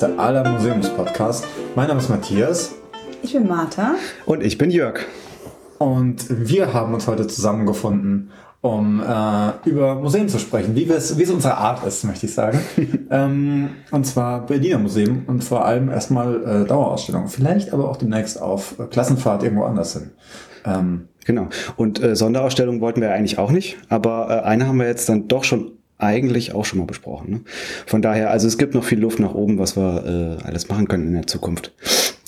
lauschigste aller Museumspodcasts. Mein Name ist Matthias Ich bin Martha. Und ich bin Jörg. und wir haben uns heute zusammengefunden, um äh, über Museen zu sprechen, wie es unsere Art ist, möchte ich sagen. ähm, und zwar Berliner Museum und vor allem erstmal äh, Dauerausstellungen, vielleicht aber auch demnächst auf äh, Klassenfahrt irgendwo anders hin. Ähm, Genau. Und äh, Sonderausstellung wollten wir eigentlich auch nicht, aber äh, eine haben wir jetzt dann doch schon eigentlich auch schon mal besprochen. Ne? Von daher, also es gibt noch viel Luft nach oben, was wir äh, alles machen können in der Zukunft.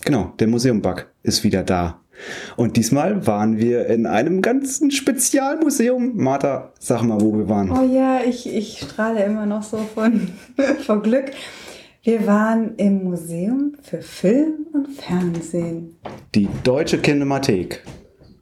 Genau, der Museum-Bug ist wieder da. Und diesmal waren wir in einem ganzen Spezialmuseum. Martha, sag mal, wo wir waren. Oh ja, ich, ich strahle immer noch so von, vor Glück. Wir waren im Museum für Film und Fernsehen. Die Deutsche Kinemathek.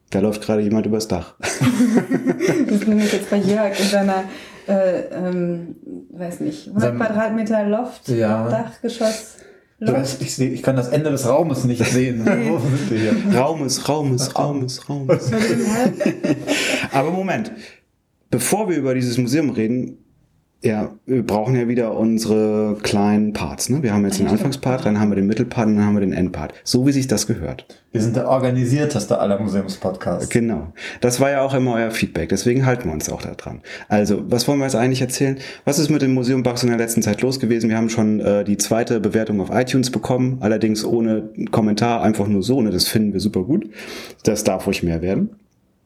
Da läuft gerade jemand übers Dach. Wir sind nämlich jetzt bei Jörg in seiner, äh, ähm, weiß nicht, 100 Sein- Quadratmeter Loft, Ja. Dachgeschoss. ich, weiß, ich, seh, ich kann das Ende des Raumes nicht sehen. Wo sind wir hier? Raumes, Raumes, Raumes, Raumes. Aber Moment, bevor wir über dieses Museum reden, ja, wir brauchen ja wieder unsere kleinen Parts. Ne? Wir haben jetzt den Anfangspart, dann haben wir den Mittelpart und dann haben wir den Endpart. So wie sich das gehört. Wir sind der organisierteste aller Museumspodcasts. Genau. Das war ja auch immer euer Feedback. Deswegen halten wir uns auch da dran. Also, was wollen wir jetzt eigentlich erzählen? Was ist mit dem Museum Bugs in der letzten Zeit los gewesen? Wir haben schon äh, die zweite Bewertung auf iTunes bekommen, allerdings ohne Kommentar, einfach nur so. Ne? Das finden wir super gut. Das darf ruhig mehr werden.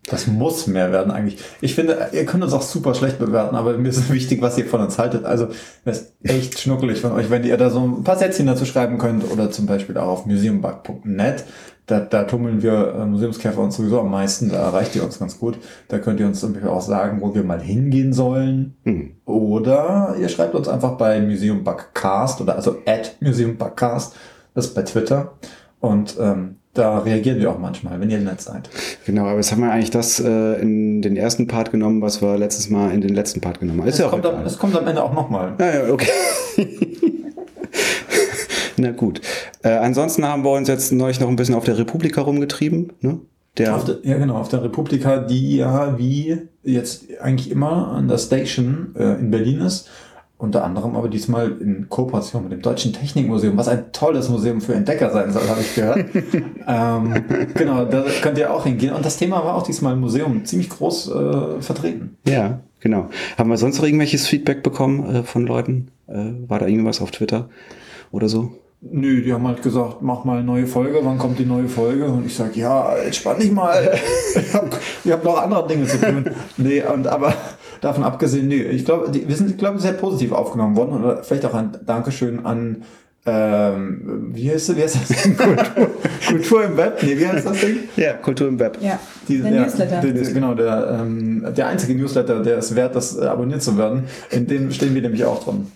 Das muss mehr werden eigentlich. Ich finde, ihr könnt uns auch super schlecht bewerten, aber mir ist wichtig, was ihr von uns haltet. Also, das ist echt schnuckelig von euch, wenn ihr da so ein paar Sätzchen dazu schreiben könnt oder zum Beispiel auch auf museumbug.net. Da, da tummeln wir äh, Museumskäfer uns sowieso am meisten, da erreicht ihr uns ganz gut. Da könnt ihr uns zum Beispiel auch sagen, wo wir mal hingehen sollen. Hm. Oder ihr schreibt uns einfach bei Museumbugcast oder also at Museumbugcast, das ist bei Twitter. Und ähm, da reagieren wir auch manchmal, wenn ihr nett seid. Genau, aber jetzt haben wir eigentlich das äh, in den ersten Part genommen, was wir letztes Mal in den letzten Part genommen haben. Ist Es ja auch kommt, am, es kommt am Ende auch nochmal. Ja, ja, okay. Na gut. Äh, ansonsten haben wir uns jetzt neulich noch ein bisschen auf der Republika rumgetrieben. Ne? Der, der, ja, genau, auf der Republika, die ja wie jetzt eigentlich immer an der Station äh, in Berlin ist. Unter anderem aber diesmal in Kooperation mit dem Deutschen Technikmuseum, was ein tolles Museum für Entdecker sein soll, habe ich gehört. ähm, genau, da könnt ihr auch hingehen. Und das Thema war auch diesmal im Museum ziemlich groß äh, vertreten. ja, genau. Haben wir sonst noch irgendwelches Feedback bekommen äh, von Leuten? Äh, war da irgendwas auf Twitter oder so? Nö, die haben halt gesagt, mach mal eine neue Folge, wann kommt die neue Folge? Und ich sag, ja, entspann dich mal. ich habe hab noch andere Dinge zu tun. nee, und aber davon abgesehen, nee, ich glaube, wir sind, ich glaube, sehr positiv aufgenommen worden. Oder vielleicht auch ein Dankeschön an ähm, wie heißt das? Wie heißt das Ding? Kultur, Kultur im Web? Nee, wie heißt das Ding? Ja, Kultur im Web. Ja, Die- der ja, Newsletter. Der, der, genau, der, ähm, der einzige Newsletter, der es wert, das äh, abonniert zu werden. In dem stehen wir nämlich auch drin.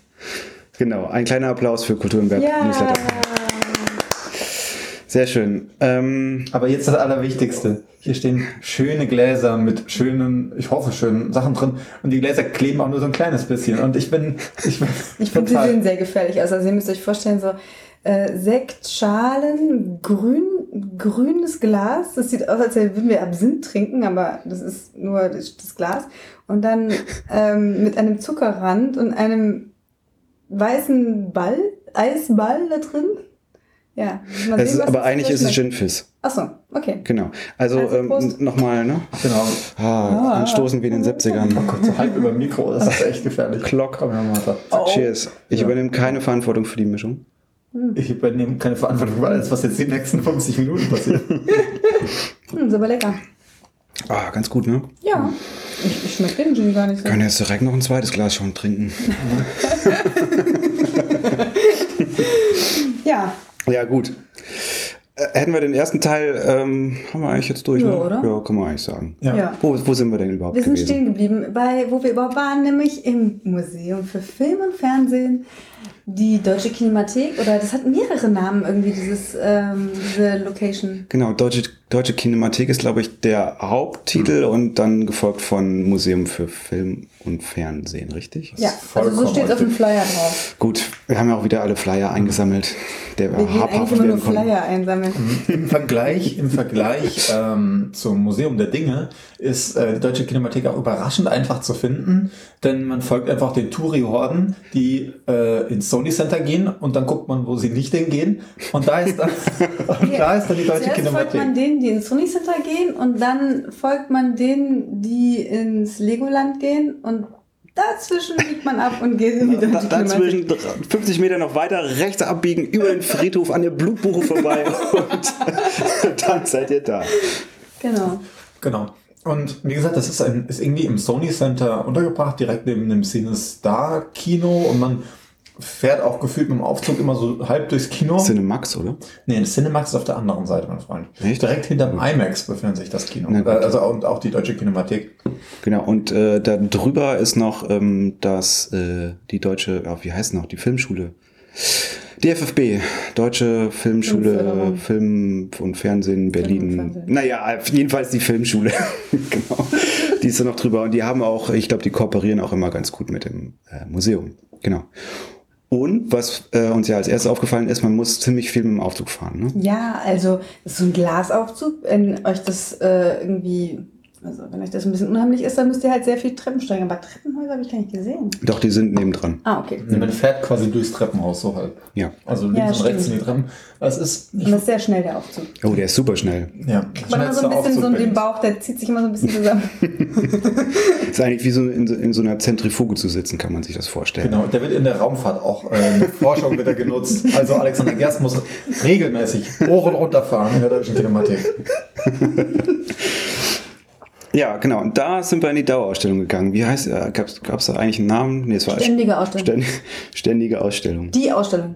Genau, ein kleiner Applaus für Kultur im Web. ja. Newsletter. Sehr schön. Ähm, Aber jetzt das Allerwichtigste. Hier stehen schöne Gläser mit schönen, ich hoffe, schönen Sachen drin. Und die Gläser kleben auch nur so ein kleines bisschen. Und ich bin, ich bin Ich finde, sie sehen sehr gefährlich aus. Also ihr müsst euch vorstellen, so äh, Sektschalen, grün, grünes Glas. Das sieht aus, als würden wir Absinth trinken, aber das ist nur das, das Glas. Und dann ähm, mit einem Zuckerrand und einem weißen Ball, Eisball da drin. Ja. sehen, ist, was aber eigentlich ist es. Gin Fizz. Achso, okay. Genau. Also, Also, ähm, nochmal, ne? genau. Ah, anstoßen wie in den 70ern. Oh Gott, so halb über dem Mikro, das ist echt gefährlich. Klock. Komm her, Martha. Cheers. Ich Ja. übernehme keine Verantwortung für die Mischung. Ich übernehme keine Verantwortung für alles, was jetzt die nächsten 50 Minuten passiert. Hm, ist aber lecker. Ah, ganz gut, ne? Ja. Ich, ich schmecke den Gin gar nicht so. Können jetzt direkt noch ein zweites Glas schon trinken. Ja. Ja, gut. Äh, hätten wir den ersten Teil, ähm, haben wir eigentlich jetzt durch, Ja, ne? oder? Ja, kann man eigentlich sagen. Ja. ja. Wo, wo sind wir denn überhaupt Wir sind gewesen? stehen geblieben, bei, wo wir überhaupt waren, nämlich im Museum für Film und Fernsehen. Die Deutsche Kinemathek oder das hat mehrere Namen irgendwie, dieses, ähm, diese Location. Genau, Deutsche, Deutsche Kinemathek ist, glaube ich, der Haupttitel und dann gefolgt von Museum für Film und Fernsehen, richtig? Ja, also so steht es auf dem Flyer drauf. Gut, wir haben ja auch wieder alle Flyer eingesammelt. Der Wir gehen eigentlich immer nur Flyer einsammeln. Im Vergleich, im Vergleich ähm, zum Museum der Dinge ist äh, die Deutsche Kinemathek auch überraschend einfach zu finden, denn man folgt einfach den Touri-Horden, die äh, ins Sony Center gehen und dann guckt man, wo sie nicht hingehen und da ist dann, und da ist dann die Deutsche Zuerst folgt man denen, die ins Sony Center gehen und dann folgt man denen, die ins Legoland gehen und dazwischen biegt man ab und geht in die Da, dazwischen 50 Meter noch weiter rechts abbiegen, über den Friedhof an der Blutbuche vorbei und dann seid ihr da. Genau. Genau. Und wie gesagt, das ist, ein, ist irgendwie im Sony Center untergebracht, direkt neben dem Cinestar Kino und man fährt auch gefühlt mit dem Aufzug immer so halb durchs Kino. Cinemax, oder? Nee, das Cinemax ist auf der anderen Seite, mein Freund. Echt? Direkt hinterm IMAX befindet sich das Kino. Na Äh, also und auch die Deutsche Kinemathek. Genau, und äh, da drüber ist noch ähm, das, äh, die deutsche, ja, wie heißt noch, die Filmschule. DFFB, Deutsche Filmschule. Film und Fernsehen Berlin. und Fernsehen. Naja, jedenfalls die Filmschule. genau. Die ist da noch drüber. Und die haben auch, ich glaube, die kooperieren auch immer ganz gut mit dem äh, Museum. Genau. Und was äh, uns ja als erstes aufgefallen ist, man muss ziemlich viel mit dem Aufzug fahren. Ne? Ja, also so ein Glasaufzug. Wenn euch das äh, irgendwie, also wenn euch das ein bisschen unheimlich ist, dann müsst ihr halt sehr viel Treppen steigen. Aber Treppenhäuser habe ich gar nicht gesehen. Doch, die sind nebendran. Ah, okay. Nee, Man fährt quasi durchs Treppenhaus so halb. Ja. Also links Ja, und rechts sind die Treppen. Das ist Und das ist sehr schnell, der Aufzug. Oh, der ist super schnell. ja, Man hat so ein bisschen so den Bauch, der zieht sich immer so ein bisschen zusammen. Ist eigentlich wie so in, so- in so einer Zentrifuge zu sitzen, kann man sich das vorstellen. Genau, der wird in der Raumfahrt auch, äh, in der Forschung wird er genutzt. Also Alexander Gerst muss regelmäßig hoch und runter fahren in der Deutschen Kinemathek. Ja, genau. Und da sind wir in die Dauerausstellung gegangen. Wie heißt äh, Gab es da eigentlich einen Namen? Nee, es war Ständige Ausstellung. Ständ, ständige Ausstellung. Die Ausstellung.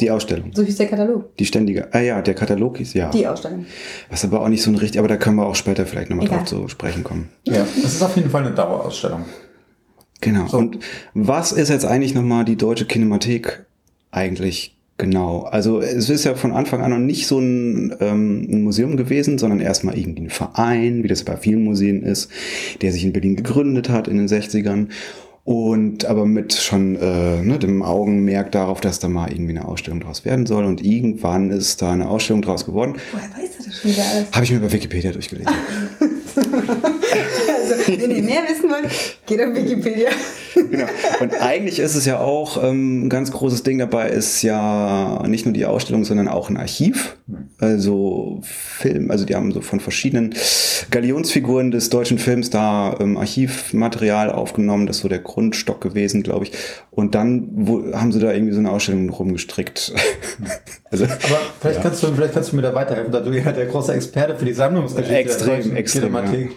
Die Ausstellung. So hieß der Katalog. Die ständige. Ah ja, der Katalog ist ja. Die Ausstellung. Was aber auch nicht so ein richtig, aber da können wir auch später vielleicht nochmal drauf zu sprechen kommen. Ja, das ist auf jeden Fall eine Dauerausstellung. Genau. So. Und was ist jetzt eigentlich nochmal die Deutsche Kinemathek eigentlich genau? Also es ist ja von Anfang an noch nicht so ein, ähm, ein Museum gewesen, sondern erstmal irgendwie ein Verein, wie das bei vielen Museen ist, der sich in Berlin gegründet hat in den 60ern. Und aber mit schon äh, ne, dem Augenmerk darauf, dass da mal irgendwie eine Ausstellung draus werden soll. Und irgendwann ist da eine Ausstellung draus geworden. Woher weiß er das schon wieder alles? Habe ich mir bei Wikipedia durchgelesen. Wenn ihr mehr wissen wollt, geht auf Wikipedia. genau. Und eigentlich ist es ja auch ähm, ein ganz großes Ding dabei, ist ja nicht nur die Ausstellung, sondern auch ein Archiv. Also Film, also die haben so von verschiedenen Galionsfiguren des deutschen Films da ähm, Archivmaterial aufgenommen. Das ist so der Grundstock gewesen, glaube ich. Und dann wo, haben sie da irgendwie so eine Ausstellung rumgestrickt. also Aber vielleicht, kannst du, vielleicht kannst du mir da weiterhelfen, da du ja der große Experte für die Sammlungsgeschichte Extrem, der Deutschen extrem, Kinemathek,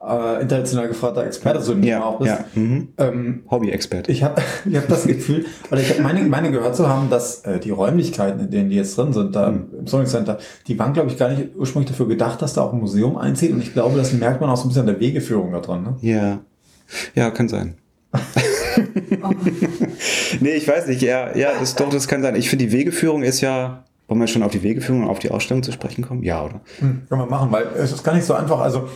äh, international gefragter Experte so ja, auch bist. ja. Mhm. Ähm, Hobby-Experte. ich habe ich hab das Gefühl, oder ich habe meine, meine gehört zu haben, dass äh, die Räumlichkeiten, in denen die jetzt drin sind, da im Sony Center, die waren, glaube ich, gar nicht ursprünglich dafür gedacht, dass da auch ein Museum einzieht. Und ich glaube, das merkt man auch so ein bisschen an der Wegeführung da drin. Ne? Ja. Ja, kann sein. nee, ich weiß nicht. Ja, ja, das doch, das kann sein. Ich finde, die Wegeführung ist ja. Wollen wir schon auf die Wegeführung und auf die Ausstellung zu sprechen kommen? Ja, oder? Hm, kann man machen, weil es ist gar nicht so einfach. Also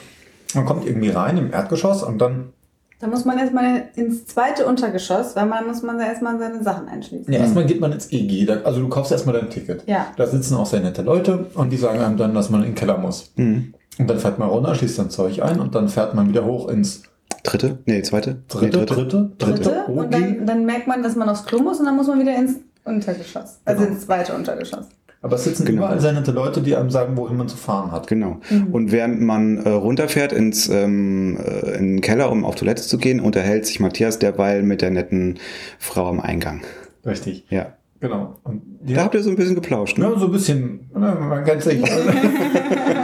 man kommt irgendwie rein im Erdgeschoss und dann Da muss man erstmal ins zweite Untergeschoss, weil man muss man da erstmal seine Sachen einschließen. Ja, erstmal geht man ins EG. Also du kaufst erstmal dein Ticket. Ja. Da sitzen auch sehr nette Leute und die sagen einem dann, dass man in den Keller muss. Mhm. Und dann fährt man runter, schließt dann Zeug ein und dann fährt man wieder hoch ins Dritte? Nee, zweite? dritte, nee, dritte, dritte, Dritte, und dann, dann merkt man, dass man aufs Klo muss und dann muss man wieder ins Untergeschoss. Also Genau. ins zweite Untergeschoss. Aber es sitzen Genau. überall sehr nette Leute, die einem sagen, wohin man zu fahren hat. Genau. Und während man äh, runterfährt ins ähm, äh, in den Keller, um auf Toilette zu gehen, unterhält sich Matthias derweil mit der netten Frau am Eingang. Richtig. Ja. Genau. Und Da habt ihr so ein bisschen geplauscht, ne? Ja, so ein bisschen, ne, man kennt sich.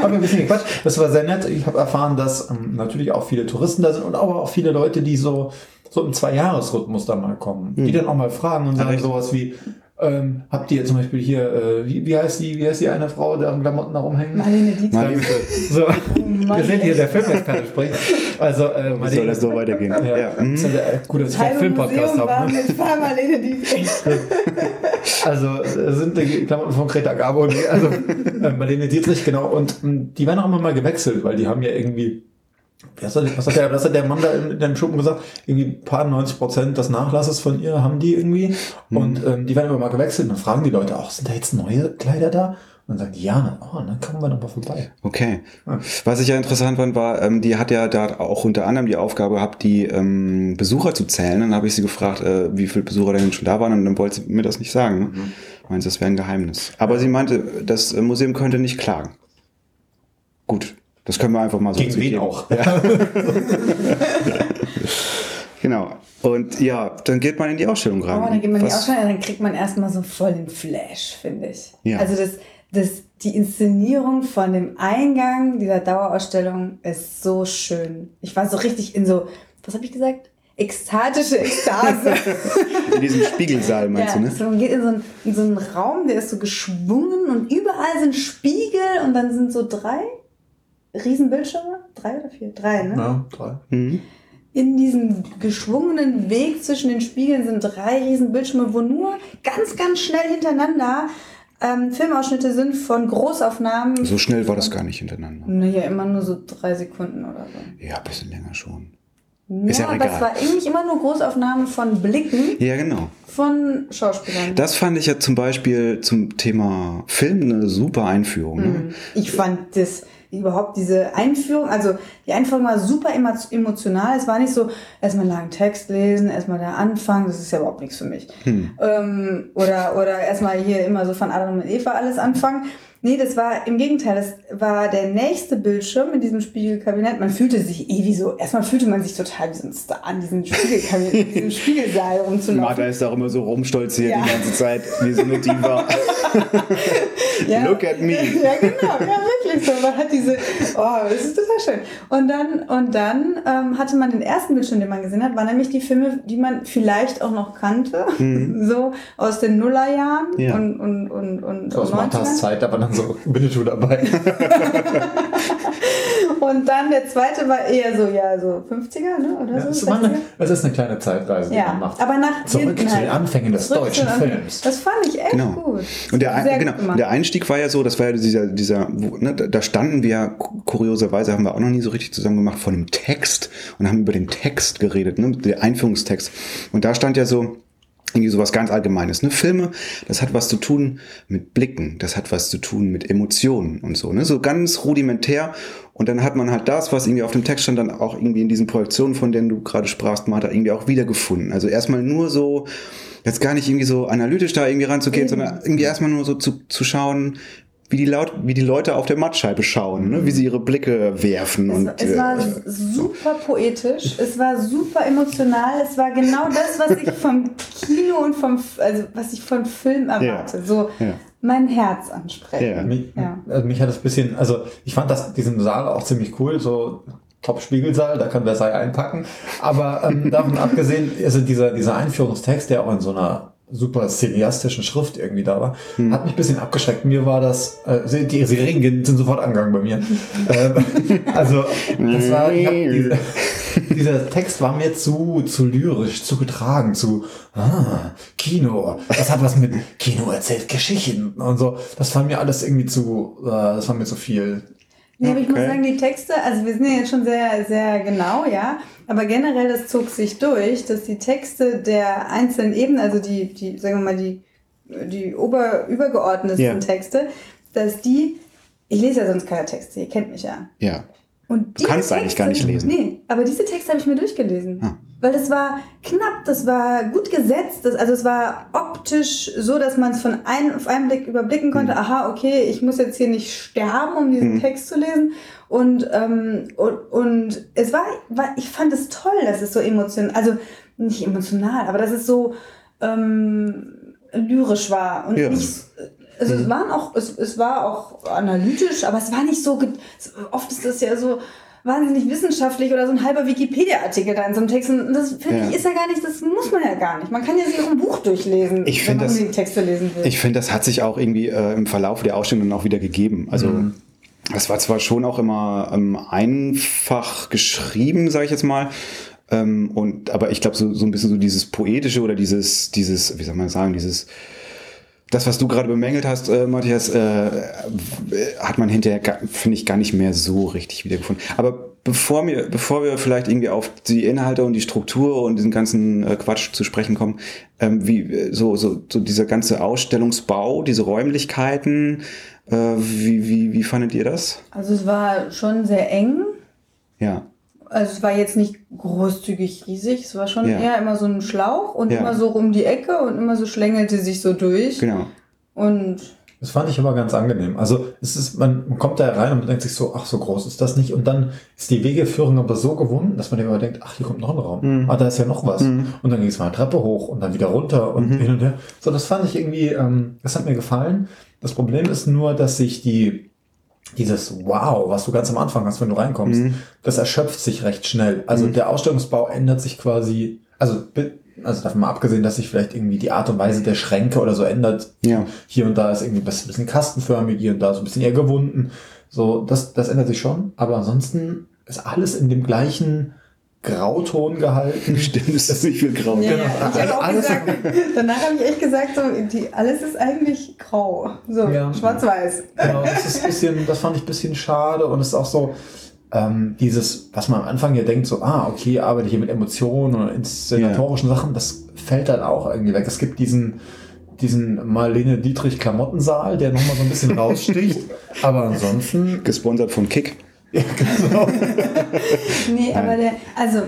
Haben ein bisschen gequatscht. Das war sehr nett. Ich habe erfahren, dass ähm, natürlich auch viele Touristen da sind und aber auch viele Leute, die so, so im Zweijahresrhythmus da mal kommen. Die dann auch mal fragen und sagen echt? sowas wie, Ähm, habt ihr zum Beispiel hier, äh, wie, wie heißt die, wie heißt die eine Frau, deren Klamotten da rumhängen? Marlene Dietrich. Marlene- So, Mann, wir sind hier der Filmexperte spricht. Also, äh, Wie soll das so weitergehen? Ja, Ja. Das ist ja gut, dass ich einen Filmpodcast habe. Ne? mit Frau Marlene Dietrich. Also sind die Klamotten von Greta Garbo, nee, also äh, Marlene Dietrich, genau. Und ähm, die werden auch immer mal gewechselt, weil die haben ja irgendwie, was hat, was hat, der, was hat der Mann da in, in dem Schuppen gesagt? Irgendwie ein paar 90 Prozent des Nachlasses von ihr haben die irgendwie. Und ähm, die werden immer mal gewechselt. Und dann fragen die Leute auch, sind da jetzt neue Kleider da? Und die, ja, oh, dann kommen wir noch mal vorbei. Okay. Was ich ja interessant fand, war, ähm, die hat ja da auch unter anderem die Aufgabe gehabt, die ähm, Besucher zu zählen. Dann habe ich sie gefragt, äh, wie viele Besucher denn schon da waren und dann wollte sie mir das nicht sagen. Ne? Meint, das wäre ein Geheimnis. Aber sie meinte, das äh, Museum könnte nicht klagen. Gut, das können wir einfach mal so Gegen wen auch? Ja. genau. Und ja, dann geht man in die Ausstellung rein. Oh, dann geht man in die Ausstellung, dann kriegt man erstmal so voll den Flash, finde ich. Ja. Also das, das, die Inszenierung von dem Eingang dieser Dauerausstellung ist so schön. Ich war so richtig in so, was habe ich gesagt? Ekstatische Ekstase. In diesem Spiegelsaal, meinst ja, du, ne? so, man geht in so, einen, in so einen Raum, der ist so geschwungen und überall sind Spiegel und dann sind so drei Riesenbildschirme. Drei oder vier? Drei, ne? Ja, toll. Mhm. in diesem geschwungenen Weg zwischen den Spiegeln sind drei riesen Bildschirme, wo nur ganz, ganz schnell hintereinander ähm, Filmausschnitte sind von Großaufnahmen. So schnell war das gar nicht hintereinander. Naja, immer nur so drei Sekunden oder so. Ja, ein bisschen länger schon. Ja, Ist ja aber egal. es war eigentlich immer nur Großaufnahmen von Blicken Ja, genau. von Schauspielern. Das fand ich ja zum Beispiel zum Thema Film eine super Einführung. Ne? Ich fand das überhaupt diese Einführung, also die Einführung war super emo- emotional. Es war nicht so, erstmal einen langen Text lesen, erstmal der Anfang, das ist ja überhaupt nichts für mich. Ähm, oder, oder erstmal hier immer so von Adam und Eva alles anfangen. Nee, das war im Gegenteil, das war der nächste Bildschirm in diesem Spiegelkabinett. Man fühlte sich eh wie so, erstmal fühlte man sich total wie so ein Star an diesem Spiegelkabinett, in diesem Spiegelsaal rumzulaufen. Martha ist auch immer so rumstolziert Ja. die ganze Zeit, wie so eine Diva. Look at me. Ja, genau, ja, wirklich so. Man hat diese, oh, das ist total schön. Und dann, und dann ähm, hatte man den ersten Bildschirm, den man gesehen hat, waren nämlich die Filme, die man vielleicht auch noch kannte, so aus den Nullerjahren Ja. und, und, und, und, So aus 90ern. Zeit, aber dann so Winnetou dabei. Und dann der zweite war eher so, ja, so 50er, ne? Oder Ja, so? es, eine, 60er? es ist eine kleine Zeitreise, die Ja, man macht. aber nach Zurück zu den. Anfängen des deutschen. Films. Das fand ich echt Genau. gut. Und der, Sehr genau, der Einstieg war ja so, das war ja dieser, dieser, wo, ne, da standen wir, ja, kurioserweise haben wir auch noch nie so richtig zusammen gemacht, von einem Text und haben über den Text geredet, ne, der Einführungstext. Und da stand ja so, irgendwie sowas ganz Allgemeines. Ne? Filme, das hat was zu tun mit Blicken, das hat was zu tun mit Emotionen und so. Ne? So ganz rudimentär. Und dann hat man halt das, was irgendwie auf dem Text stand, dann auch irgendwie in diesen Projektionen, von denen du gerade sprachst, Martha, irgendwie auch wiedergefunden. Also erstmal nur so, jetzt gar nicht irgendwie so analytisch da irgendwie ranzugehen, sondern irgendwie erstmal nur so zu, zu schauen, wie die, laut, wie die Leute auf der Mattscheibe schauen, ne? wie sie ihre Blicke werfen. und, es, es war äh, super poetisch, es war super emotional, es war genau das, was ich vom Kino und vom, also was ich von Film erwarte. So Ja. Mein Herz ansprechen. Ja. Mich, Ja. also mich hat das bisschen, also ich fand das, diesen Saal auch ziemlich cool, so Top-Spiegelsaal, da kann Versailles einpacken. Aber ähm, davon abgesehen, also dieser, dieser Einführungstext, der auch in so einer super cineastischen Schrift irgendwie da war, hat mich ein bisschen abgeschreckt. Mir war das, äh, sie- die Sirenen sind sofort angegangen bei mir. ähm, also das war, ich hab diese, dieser Text war mir zu, zu lyrisch, zu getragen, zu ah, Kino. Das hat was mit Kino erzählt Geschichten und so. Das war mir alles irgendwie zu, äh, das war mir zu viel. Nee, aber ich muss Okay. sagen, die Texte, also wir sind ja jetzt schon sehr, sehr genau, ja, aber generell, das zog sich durch, dass die Texte der einzelnen Ebenen, also die, die, sagen wir mal, die, die ober, übergeordneten Ja. Texte, dass die, ich lese ja sonst keine Texte, ihr kennt mich ja. ja. Und Du kannst eigentlich gar nicht lesen. Nee, aber diese Texte habe ich mir durchgelesen. Ah. Weil das war knapp, das war gut gesetzt, das, also es war optisch so, dass man es von einem auf einen Blick überblicken konnte, Mhm. aha, okay, ich muss jetzt hier nicht sterben, um diesen Text zu lesen. Und, ähm, und, und es war, war, ich fand es toll, dass es so emotional, also nicht emotional, aber dass es so ähm, lyrisch war und Ja. nicht also es waren auch, es, es war auch analytisch, aber es war nicht so, oft ist das ja so, wahnsinnig wissenschaftlich oder so ein halber Wikipedia-Artikel da in so einem Text. Und das finde Ja. ich ist ja gar nicht, das muss man ja gar nicht. Man kann ja sich auch ein Buch durchlesen, Ich wenn man das- unbedingt Texte lesen will. Ich finde, das hat sich auch irgendwie äh, im Verlauf der Ausstellung dann auch wieder gegeben. Also das war zwar schon auch immer ähm, einfach geschrieben, sage ich jetzt mal. Ähm, und aber ich glaube so, so ein bisschen so dieses poetische oder dieses dieses wie soll man sagen dieses das, was du gerade bemängelt hast, äh, Matthias, äh, hat man hinterher, finde ich, gar nicht mehr so richtig wiedergefunden. Aber bevor wir, bevor wir vielleicht irgendwie auf die Inhalte und die Struktur und diesen ganzen äh, Quatsch zu sprechen kommen, ähm, wie so, so, so dieser ganze Ausstellungsbau, diese Räumlichkeiten, äh, wie, wie, wie fandet ihr das? Also es war schon sehr eng. Ja. Also es war jetzt nicht großzügig riesig, es war schon Ja. eher immer so ein Schlauch und Ja. immer so um die Ecke und immer so schlängelte sich so durch. Genau. Und Das fand ich aber ganz angenehm. Also es ist, man, kommt da rein und man denkt sich so, ach, so groß ist das nicht. Und dann ist die Wegeführung aber so gewunden, dass man immer denkt, ach, hier kommt noch ein Raum. Ah, da ist ja noch was. Und dann ging es mal eine Treppe hoch und dann wieder runter und hin und her. So, das fand ich irgendwie, ähm, das hat mir gefallen. Das Problem ist nur, dass sich die, dieses Wow, was du ganz am Anfang hast, wenn du reinkommst, das erschöpft sich recht schnell. Also der Ausstellungsbau ändert sich quasi, also, also davon mal abgesehen, dass sich vielleicht irgendwie die Art und Weise der Schränke oder so ändert. Ja. Hier und da ist irgendwie ein bisschen kastenförmig, hier und da so ein bisschen eher gewunden. So, das, das ändert sich schon. Aber ansonsten ist alles in dem gleichen Grauton gehalten. Stimmt, ist das nicht viel grau. ja, Genau. ja, auch Alles- gesagt, danach habe ich echt gesagt, so, die, alles ist eigentlich grau. So, Ja. schwarz-weiß. Genau, das ist ein bisschen, das fand ich ein bisschen schade und es ist auch so, ähm, dieses, was man am Anfang ja denkt, so, ah, okay, ich arbeite hier mit Emotionen oder inszenatorischen Sachen, das fällt dann auch irgendwie weg. Es gibt diesen, diesen Marlene Dietrich Klamottensaal, der nochmal so ein bisschen raussticht, aber ansonsten, Gesponsert von Kick. Ja, genau. Nee, aber der, also,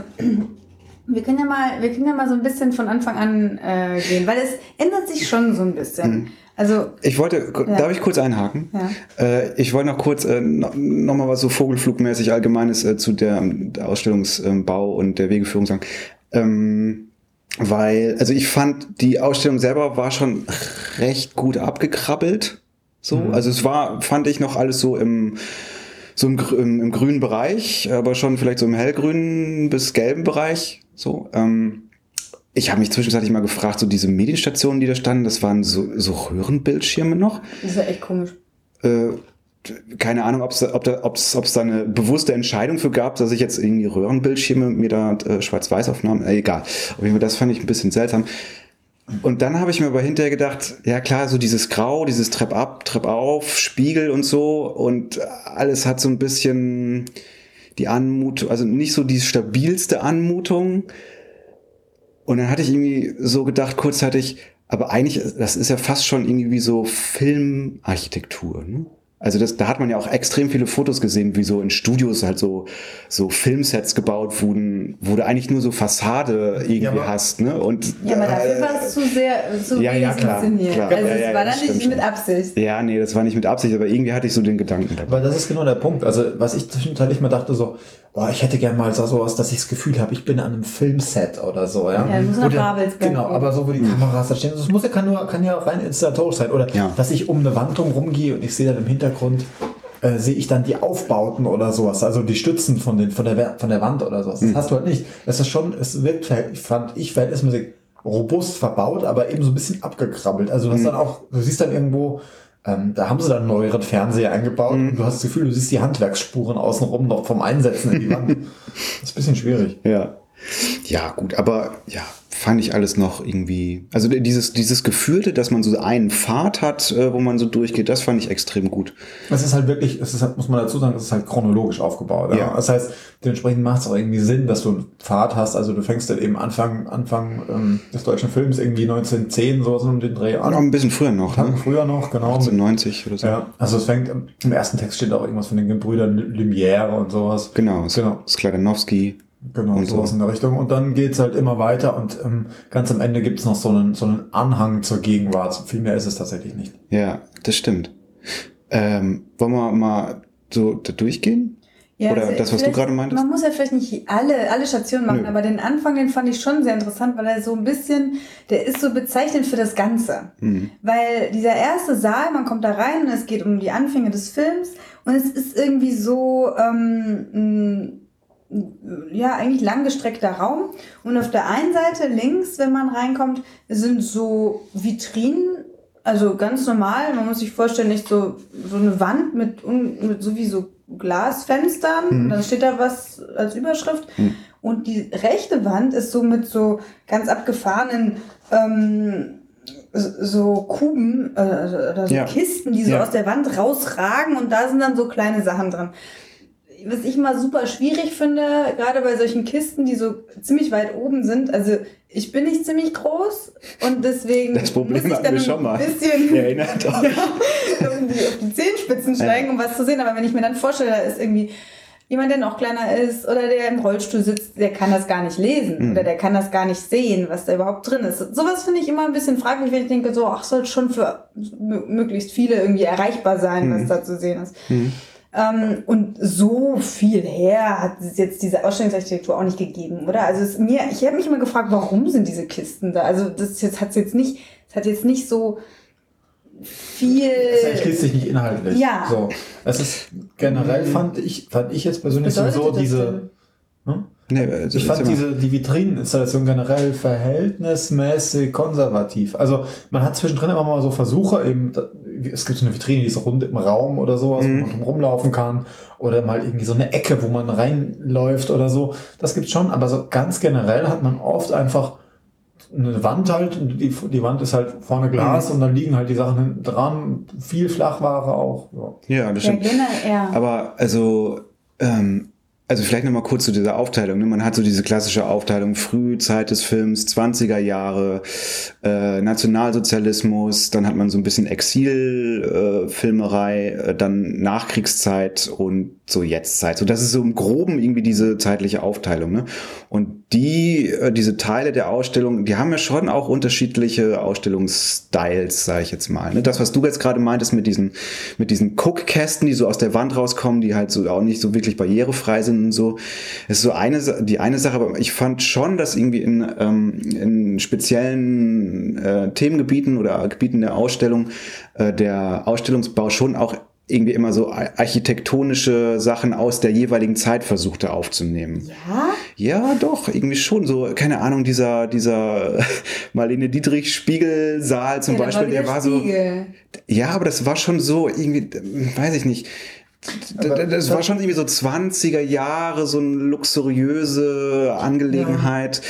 wir können ja mal, wir können ja mal so ein bisschen von Anfang an äh, gehen, weil es ändert sich schon so ein bisschen. Also, Ich wollte, Ja. darf ich kurz einhaken? Ja. Äh, ich wollte noch kurz äh, no, noch mal was so vogelflugmäßig Allgemeines äh, zu der, der Ausstellungsbau und der Wegeführung sagen. Ähm, weil, also ich fand, die Ausstellung selber war schon recht gut abgekrabbelt. So, also es war, fand ich noch alles so im, so im, im, im grünen Bereich, aber schon vielleicht so im hellgrünen bis gelben Bereich. So, ähm, ich habe mich zwischenzeitlich mal gefragt, so diese Medienstationen, die da standen, das waren so, so Röhrenbildschirme noch. das ist ja echt komisch. Äh, keine Ahnung, ob's, ob da, ob's, ob's da eine bewusste Entscheidung für gab, dass ich jetzt irgendwie Röhrenbildschirme mir da äh, Schwarz-Weiß-Aufnahmen, äh, egal. Auf jeden Fall, das fand ich ein bisschen seltsam. Und dann habe ich mir aber hinterher gedacht, ja klar, so dieses Grau, dieses Trepp ab, Trepp auf, Spiegel und so und alles hat so ein bisschen die Anmutung, also nicht so die stabilste Anmutung. Und dann hatte ich irgendwie so gedacht, kurzzeitig, aber eigentlich, das ist ja fast schon irgendwie wie so Filmarchitektur. Ne? Also das, da hat man ja auch extrem viele Fotos gesehen, wie so in Studios halt so, so Filmsets gebaut wurden, wo du eigentlich nur so Fassade irgendwie Ja, hast. Ne? Und, Ja, aber dafür äh, war es zu sehr, zu Ja, wenig ja, klar, inszeniert. klar. Also Ja, es ja, war das dann nicht mit. Absicht. Ja, nee, das war nicht mit Absicht, aber irgendwie hatte ich so den Gedanken dabei. Aber das ist genau der Punkt. Also, was ich zwischenzeitlich mal dachte, so, boah, ich hätte gern mal so sowas, dass ich das Gefühl habe, ich bin an einem Filmset oder so, ja. Ja, muss nach Wo der- Babelsberg Genau, aber so, wo die Kameras da stehen. Das muss ja, kann, nur, kann ja rein installatorisch sein. Oder, Ja. dass ich um eine Wand rumgehe und ich sehe dann im Hintergrund, äh, sehe ich dann die Aufbauten oder sowas, also die Stützen von, den, von, der, von der Wand oder sowas. Das hast du halt nicht. Es ist schon, es wirkt, fand ich, verhältnismäßig robust verbaut, aber eben so ein bisschen abgekrabbelt. Also du hast dann auch, du siehst dann irgendwo, ähm, da haben sie dann einen neueren Fernseher eingebaut und du hast das Gefühl, du siehst die Handwerksspuren außenrum noch vom Einsetzen in die Wand. das ist ein bisschen schwierig. Ja. Ja, gut, aber ja, fand ich alles noch irgendwie. Also dieses, dieses Gefühlte, dass man so einen Pfad hat, äh, wo man so durchgeht, das fand ich extrem gut. Es ist halt wirklich, es ist, halt- muss man dazu sagen, es ist halt chronologisch aufgebaut. Ja. Ja. Das heißt, dementsprechend macht es auch irgendwie Sinn, dass du einen Pfad hast. Also du fängst dann eben Anfang, Anfang ähm, des deutschen Films irgendwie 1910 so um den Dreh Noch an. ein bisschen früher noch, ne? früher noch, genau. Mit, 90 oder so. ja, also es fängt, im ersten Text steht auch irgendwas von den Gebrüdern Lumière und sowas. Genau, Genau. Skladanowski. Genau, Und so. sowas in der Richtung. Und dann geht's halt immer weiter und ähm, ganz am Ende gibt's noch so einen, so einen Anhang zur Gegenwart. Viel mehr ist es tatsächlich nicht. Ja, das stimmt. Ähm, wollen wir mal so da durchgehen? Ja, Oder also das, was du gerade meintest? Man muss ja vielleicht nicht alle, alle Stationen machen, Nö. aber den Anfang, den fand ich schon sehr interessant, weil er so ein bisschen, der ist so bezeichnend für das Ganze. Mhm. Weil dieser erste Saal, man kommt da rein und es geht um die Anfänge des Films und es ist irgendwie so, ähm, ja, eigentlich langgestreckter Raum. Und auf der einen Seite links, wenn man reinkommt, sind so Vitrinen, also ganz normal. Man muss sich vorstellen, nicht so, so eine Wand mit, mit so wie so Glasfenstern. Und dann steht da was als Überschrift. Und die rechte Wand ist so mit so ganz abgefahrenen, ähm, so Kuben äh, oder so Ja. Kisten, die so Ja. aus der Wand rausragen und da sind dann so kleine Sachen drin. Was ich mal super schwierig finde, gerade bei solchen Kisten, die so ziemlich weit oben sind. Also ich bin nicht ziemlich groß und deswegen Das Problem muss ich dann ein schon mal. bisschen Erinnert euch. ja, um die, auf die Zehenspitzen steigen, um was zu sehen. Aber wenn ich mir dann vorstelle, da ist irgendwie jemand, der noch kleiner ist oder der im Rollstuhl sitzt, der kann das gar nicht lesen Mhm. oder der kann das gar nicht sehen, was da überhaupt drin ist. Sowas finde ich immer ein bisschen fraglich, wenn ich denke, so, ach, soll schon für mö- möglichst viele irgendwie erreichbar sein, Mhm. was da zu sehen ist. Ähm, und so viel her hat es jetzt diese Ausstellungsarchitektur auch nicht gegeben, oder? Also es, mir, ich habe mich immer gefragt, warum sind diese Kisten da? Also das jetzt hat's jetzt nicht, es hat jetzt nicht so viel. Es erschließt sich nicht inhaltlich. Ja. So. Es ist generell fand ich, fand ich jetzt persönlich bedeutet sowieso diese. Hm? Nee, also Ich fand diese, die Vitrineninstallation generell verhältnismäßig konservativ. Also man hat zwischendrin immer mal so Versuche, eben, es gibt so eine Vitrine, die ist rund im Raum oder sowas, Mhm. wo man drum rumlaufen kann. Oder mal irgendwie so eine Ecke, wo man reinläuft oder so. Das gibt's schon, aber so ganz generell hat man oft einfach eine Wand halt, und die, die Wand ist halt vorne Glas Mhm. und dann liegen halt die Sachen hinten dran, viel Flachware auch. Ja. Ja, das ja, stimmt. genau, ja. Aber also, ähm, also vielleicht nochmal kurz zu dieser Aufteilung. Ne? Man hat so diese klassische Aufteilung Frühzeit des Films, 20er Jahre, äh, Nationalsozialismus, dann hat man so ein bisschen Exilfilmerei, äh, äh, dann Nachkriegszeit und so Jetztzeit. So, das ist so im Groben irgendwie diese zeitliche Aufteilung. Ne? Und die, äh, diese Teile der Ausstellung, die haben ja schon auch unterschiedliche Ausstellungsstyles, sage ich jetzt mal. Ne? Das, was du jetzt gerade meintest mit diesen, mit diesen Guckkästen, die so aus der Wand rauskommen, die halt so auch nicht so wirklich barrierefrei sind und so, ist so eine, die eine Sache, aber ich fand schon, dass irgendwie in, ähm, in speziellen äh, Themengebieten oder Gebieten der Ausstellung äh, der Ausstellungsbau schon auch irgendwie immer so ar- architektonische Sachen aus der jeweiligen Zeit versuchte aufzunehmen. ja? Ja, doch, irgendwie schon so, keine Ahnung, dieser, dieser Marlene Dietrich Spiegelsaal zum ja, Beispiel, der war so, Spiegel. ja, aber das war schon so irgendwie, weiß ich nicht. Aber Das war schon irgendwie so 20er Jahre, so eine luxuriöse Angelegenheit.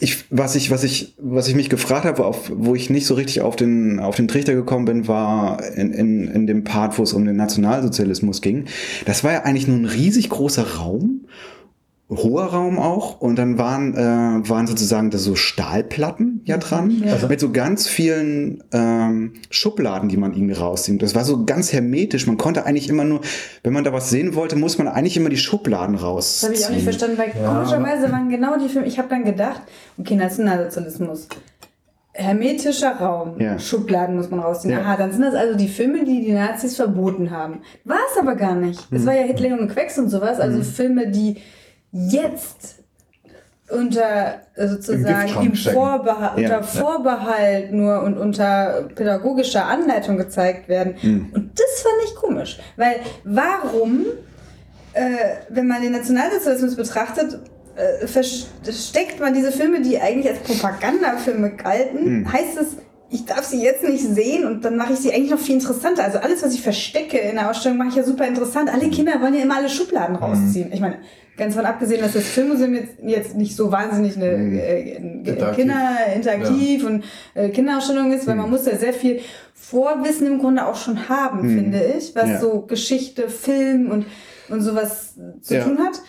Ich, was ich, was ich, was ich mich gefragt habe, auf, wo ich nicht so richtig auf den, auf den Trichter gekommen bin, war in, in, in dem Part, wo es um den Nationalsozialismus ging. Das war ja eigentlich nur ein riesig großer Raum hoher Raum auch und dann waren äh, waren sozusagen da so Stahlplatten ja dran Ja. mit so ganz vielen ähm, Schubladen, die man irgendwie rauszieht. Das war so ganz hermetisch. Man konnte eigentlich immer nur, wenn man da was sehen wollte, muss man eigentlich immer die Schubladen raus. Das habe ich auch nicht verstanden, weil Ja, komischerweise waren genau die Filme, ich habe dann gedacht, okay, Nationalsozialismus. Hermetischer Raum, Ja. Schubladen muss man rausziehen. Ja. Aha, dann sind das also die Filme, die die Nazis verboten haben. War es aber gar nicht. Es war ja Hitler, Junge Quecks und sowas, also Filme, die jetzt unter äh, sozusagen im. Vorbehalt, Ja. unter Vorbehalt nur und unter pädagogischer Anleitung gezeigt werden. Und das fand ich komisch, weil warum äh, wenn man den Nationalsozialismus betrachtet, äh, versteckt man diese Filme, die eigentlich als Propagandafilme galten, heißt es, ich darf sie jetzt nicht sehen und dann mache ich sie eigentlich noch viel interessanter. Also alles, was ich verstecke in der Ausstellung, mache ich ja super interessant. Alle Kinder wollen ja immer alle Schubladen rausziehen. Ich meine, ganz von abgesehen, dass das Filmmuseum jetzt, jetzt nicht so wahnsinnig eine äh, ein- Interaktiv. Kinderinteraktiv und äh, Kinderausstellung ist, weil man muss ja sehr viel Vorwissen im Grunde auch schon haben, finde ich, was Ja. so Geschichte, Film und, und sowas zu Ja. tun hat.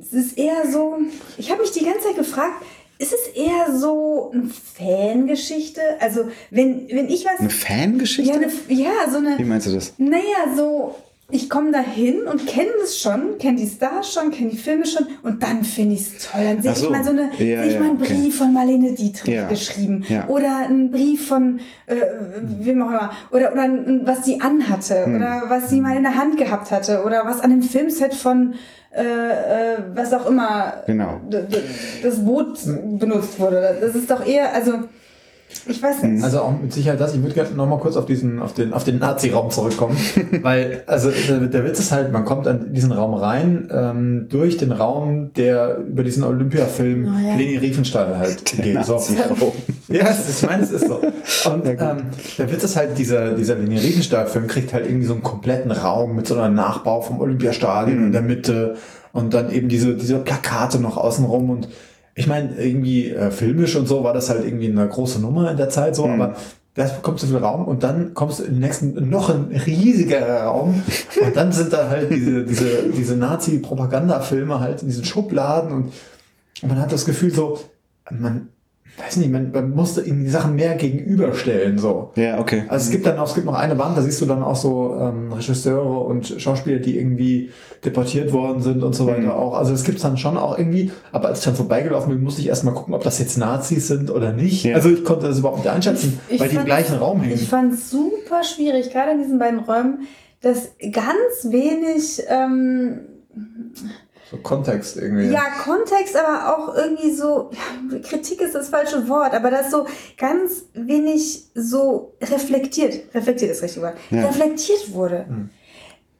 Es ist eher so, ich habe mich die ganze Zeit gefragt, ist es eher so eine Fangeschichte? Also, wenn, wenn ich was. Eine Fangeschichte? Ja, eine, ja, so eine. Wie meinst du das? Naja, so. ich komme da hin und kenne das schon, kenne die Stars schon, kenne die Filme schon und dann finde ich es toll. Dann sehe so. ich mal so eine, Ja, sehe ich ja, mal einen okay. Brief von Marlene Dietrich Ja. geschrieben oder einen Brief von äh, wem auch immer oder oder was sie anhatte Hm. oder was sie mal in der Hand gehabt hatte oder was an dem Filmset von äh, äh, was auch immer Genau. das Boot benutzt wurde. Das ist doch eher, also ich weiß nicht. Also auch mit Sicherheit das. Ich würde gerne noch mal kurz auf diesen, auf den, auf den Nazi-Raum zurückkommen, weil also der, Witz ist halt, man kommt an diesen Raum rein ähm, durch den Raum, der über diesen Olympiafilm Oh ja. Leni Riefenstahl halt Der geht. So. Ja, ich meine, es ist so. Und ähm, der Witz ist halt, dieser, dieser Leni Riefenstahl-Film kriegt halt irgendwie so einen kompletten Raum mit so einer Nachbau vom Olympiastadion in der Mitte und dann eben diese, diese Plakate noch außenrum und ich meine, irgendwie äh, filmisch und so war das halt irgendwie eine große Nummer in der Zeit so, aber da bekommst du viel Raum und dann kommst du in den nächsten noch ein riesigerer Raum und dann sind da halt diese, diese, diese Nazi-Propagandafilme halt in diesen Schubladen und, und man hat das Gefühl so, man, weiß nicht, man, man musste ihnen die Sachen mehr gegenüberstellen so. Ja, okay. Also es gibt dann auch, es gibt noch eine Wand, da siehst du dann auch so ähm, Regisseure und Schauspieler, die irgendwie deportiert worden sind und so weiter Mhm. auch. Also es gibt's dann schon auch irgendwie, aber als ich dann vorbeigelaufen bin, musste ich erstmal gucken, ob das jetzt Nazis sind oder nicht. Ja. Also ich konnte das überhaupt nicht einschätzen, Ich weil die im gleichen Raum hängen. Ich fand es super schwierig, gerade in diesen beiden Räumen, dass ganz wenig, ähm, so Kontext irgendwie. ja, Kontext, aber auch irgendwie so, ja, Kritik ist das falsche Wort, aber das so ganz wenig so reflektiert, reflektiert ist das richtige Wort, Ja. reflektiert wurde.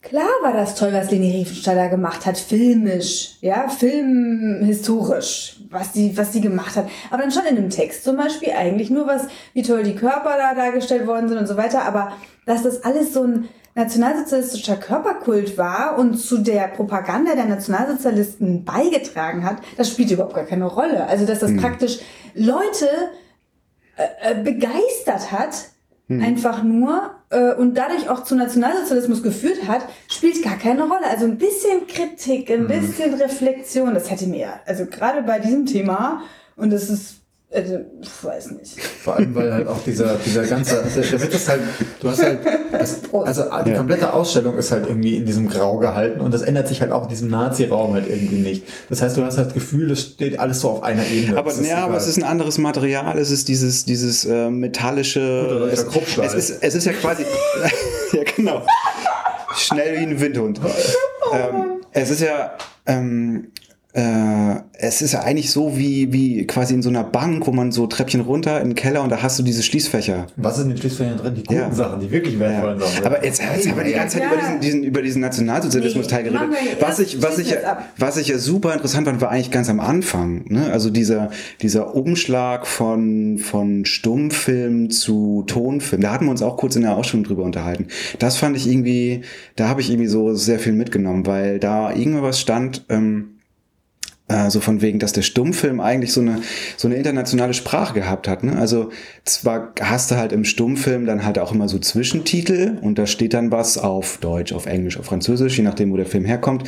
Klar war das toll, was Leni Riefenstahl da gemacht hat, filmisch, ja, filmhistorisch, was sie, was sie gemacht hat. Aber dann schon in einem Text zum Beispiel eigentlich nur was, wie toll die Körper da dargestellt worden sind und so weiter. Aber dass das alles so ein nationalsozialistischer Körperkult war und zu der Propaganda der Nationalsozialisten beigetragen hat, das spielt überhaupt gar keine Rolle. Also dass das praktisch Leute äh, äh, begeistert hat, einfach nur äh, und dadurch auch zu Nationalsozialismus geführt hat, spielt gar keine Rolle. Also ein bisschen Kritik, ein bisschen Reflexion, das hätte mir, also gerade bei diesem Thema, und das ist, also, ich weiß nicht. Vor allem, weil halt auch dieser, dieser ganze, Witz ist halt, du hast halt, das, also die Ja. komplette Ausstellung ist halt irgendwie in diesem Grau gehalten und das ändert sich halt auch in diesem Nazi-Raum halt irgendwie nicht. Das heißt, du hast halt das Gefühl, das steht alles so auf einer Ebene. Aber, Das ja, aber es ist ein anderes Material, es ist dieses, dieses äh, metallische. Deutscher es, es, ist, es ist ja quasi. ja, genau. Schnell wie ein Windhund. ähm, es ist ja. Ähm, äh, es ist ja eigentlich so wie, wie quasi in so einer Bank, wo man so Treppchen runter in den Keller und da hast du diese Schließfächer. Was ist in den Schließfächern drin? Die guten Ja. Sachen, die wirklich wertvollen Ja. Sachen. Aber jetzt, jetzt haben wir die ganze Zeit Ja. über diesen, diesen, über diesen Nationalsozialismus-Teil Nee, geredet. Was ich, was, ich, was ich ja super interessant fand, war eigentlich ganz am Anfang. Ne? Also dieser, dieser Umschlag von, von Stummfilm zu Tonfilm. Da hatten wir uns auch kurz in der Ausstellung drüber unterhalten. Das fand ich irgendwie, da habe ich irgendwie so sehr viel mitgenommen, weil da irgendwas stand, ähm, äh, so von wegen, dass der Stummfilm eigentlich so eine, so eine internationale Sprache gehabt hat. Ne? Also zwar hast du halt im Stummfilm dann halt auch immer so Zwischentitel und da steht dann was auf Deutsch, auf Englisch, auf Französisch, je nachdem, wo der Film herkommt.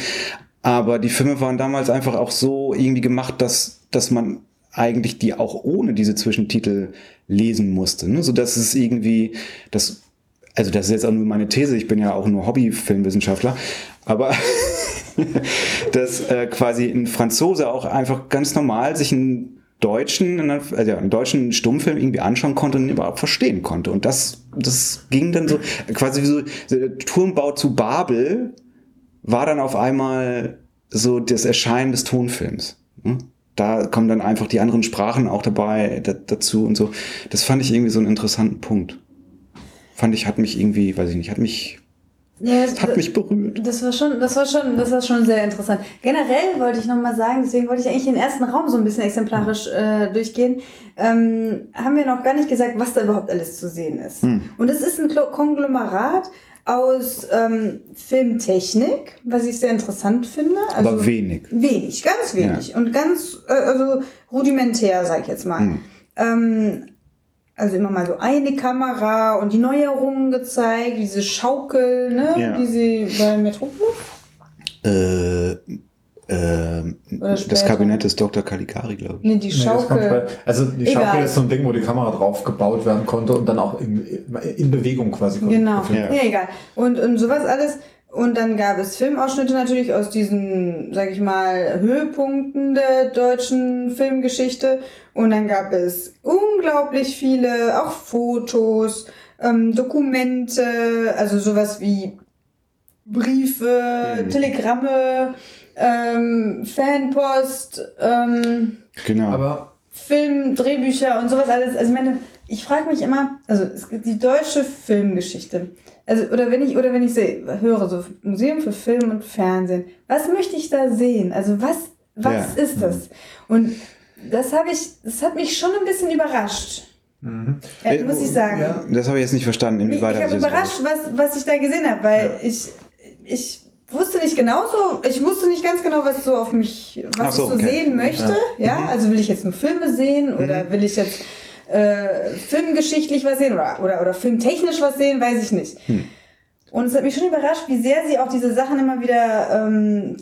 Aber die Filme waren damals einfach auch so irgendwie gemacht, dass, dass man eigentlich die auch ohne diese Zwischentitel lesen musste. Ne? So dass es irgendwie, das, also das ist jetzt auch nur meine These, ich bin ja auch nur Hobby-Filmwissenschaftler, aber dass äh, quasi ein Franzose auch einfach ganz normal sich einen deutschen, also einen deutschen Stummfilm irgendwie anschauen konnte und überhaupt verstehen konnte. Und das, das ging dann so, quasi wie so, so der Turmbau zu Babel war dann auf einmal so das Erscheinen des Tonfilms. ne? Da kommen dann einfach die anderen Sprachen auch dabei da, dazu und so. Das fand ich irgendwie so einen interessanten Punkt. Fand ich, hat mich irgendwie, weiß ich nicht, hat mich, Ja, hat mich berührt. Das war schon, das war schon, das war schon sehr interessant. Generell wollte ich noch mal sagen, deswegen wollte ich eigentlich den ersten Raum so ein bisschen exemplarisch äh, durchgehen. Ähm, haben wir noch gar nicht gesagt, was da überhaupt alles zu sehen ist. Und es ist ein Konglomerat aus ähm, Filmtechnik, was ich sehr interessant finde. Also Aber wenig. Wenig, ganz wenig und ganz äh, also rudimentär, sag ich jetzt mal. Hm. Ähm, also immer mal so eine Kamera und die Neuerungen gezeigt, diese Schaukel, ne, Ja. die sie bei Metropolis. Äh, äh, das. Kabinett des Dr. Caligari, glaube ich. Nee, die Nee, Schaukel. bei- also die Egal. Schaukel ist so ein Ding, wo die Kamera drauf gebaut werden konnte und dann auch in, in Bewegung quasi. Genau. Ja. Ja. egal. Und, und sowas alles. Und dann gab es Filmausschnitte natürlich aus diesen, sag ich mal, Höhepunkten der deutschen Filmgeschichte. Und dann gab es unglaublich viele, auch Fotos, ähm, Dokumente, also sowas wie Briefe, Mhm. Telegramme, ähm, Fanpost, ähm, Genau. Aber Film, Drehbücher und sowas alles. Also ich meine, ich frage mich immer, also es gibt die deutsche Filmgeschichte. Also, oder wenn ich, oder wenn ich sehe, höre, so Museum für Film und Fernsehen, was möchte ich da sehen? Also was, was Ja. ist das? Und das habe ich, das hat mich schon ein bisschen überrascht. Ja, muss ich sagen. ja. das habe ich jetzt nicht verstanden. Ich, ich Inwieweit habe überrascht, was, was ich da gesehen habe, weil ich, ich wusste nicht genau so, ich wusste nicht ganz genau, was so auf mich, was so, ich so okay. sehen möchte. Ja, also will ich jetzt nur Filme sehen oder will ich jetzt äh, filmgeschichtlich was sehen oder, oder, oder filmtechnisch was sehen, weiß ich nicht. Und es hat mich schon überrascht, wie sehr sie auch diese Sachen immer wieder ähm,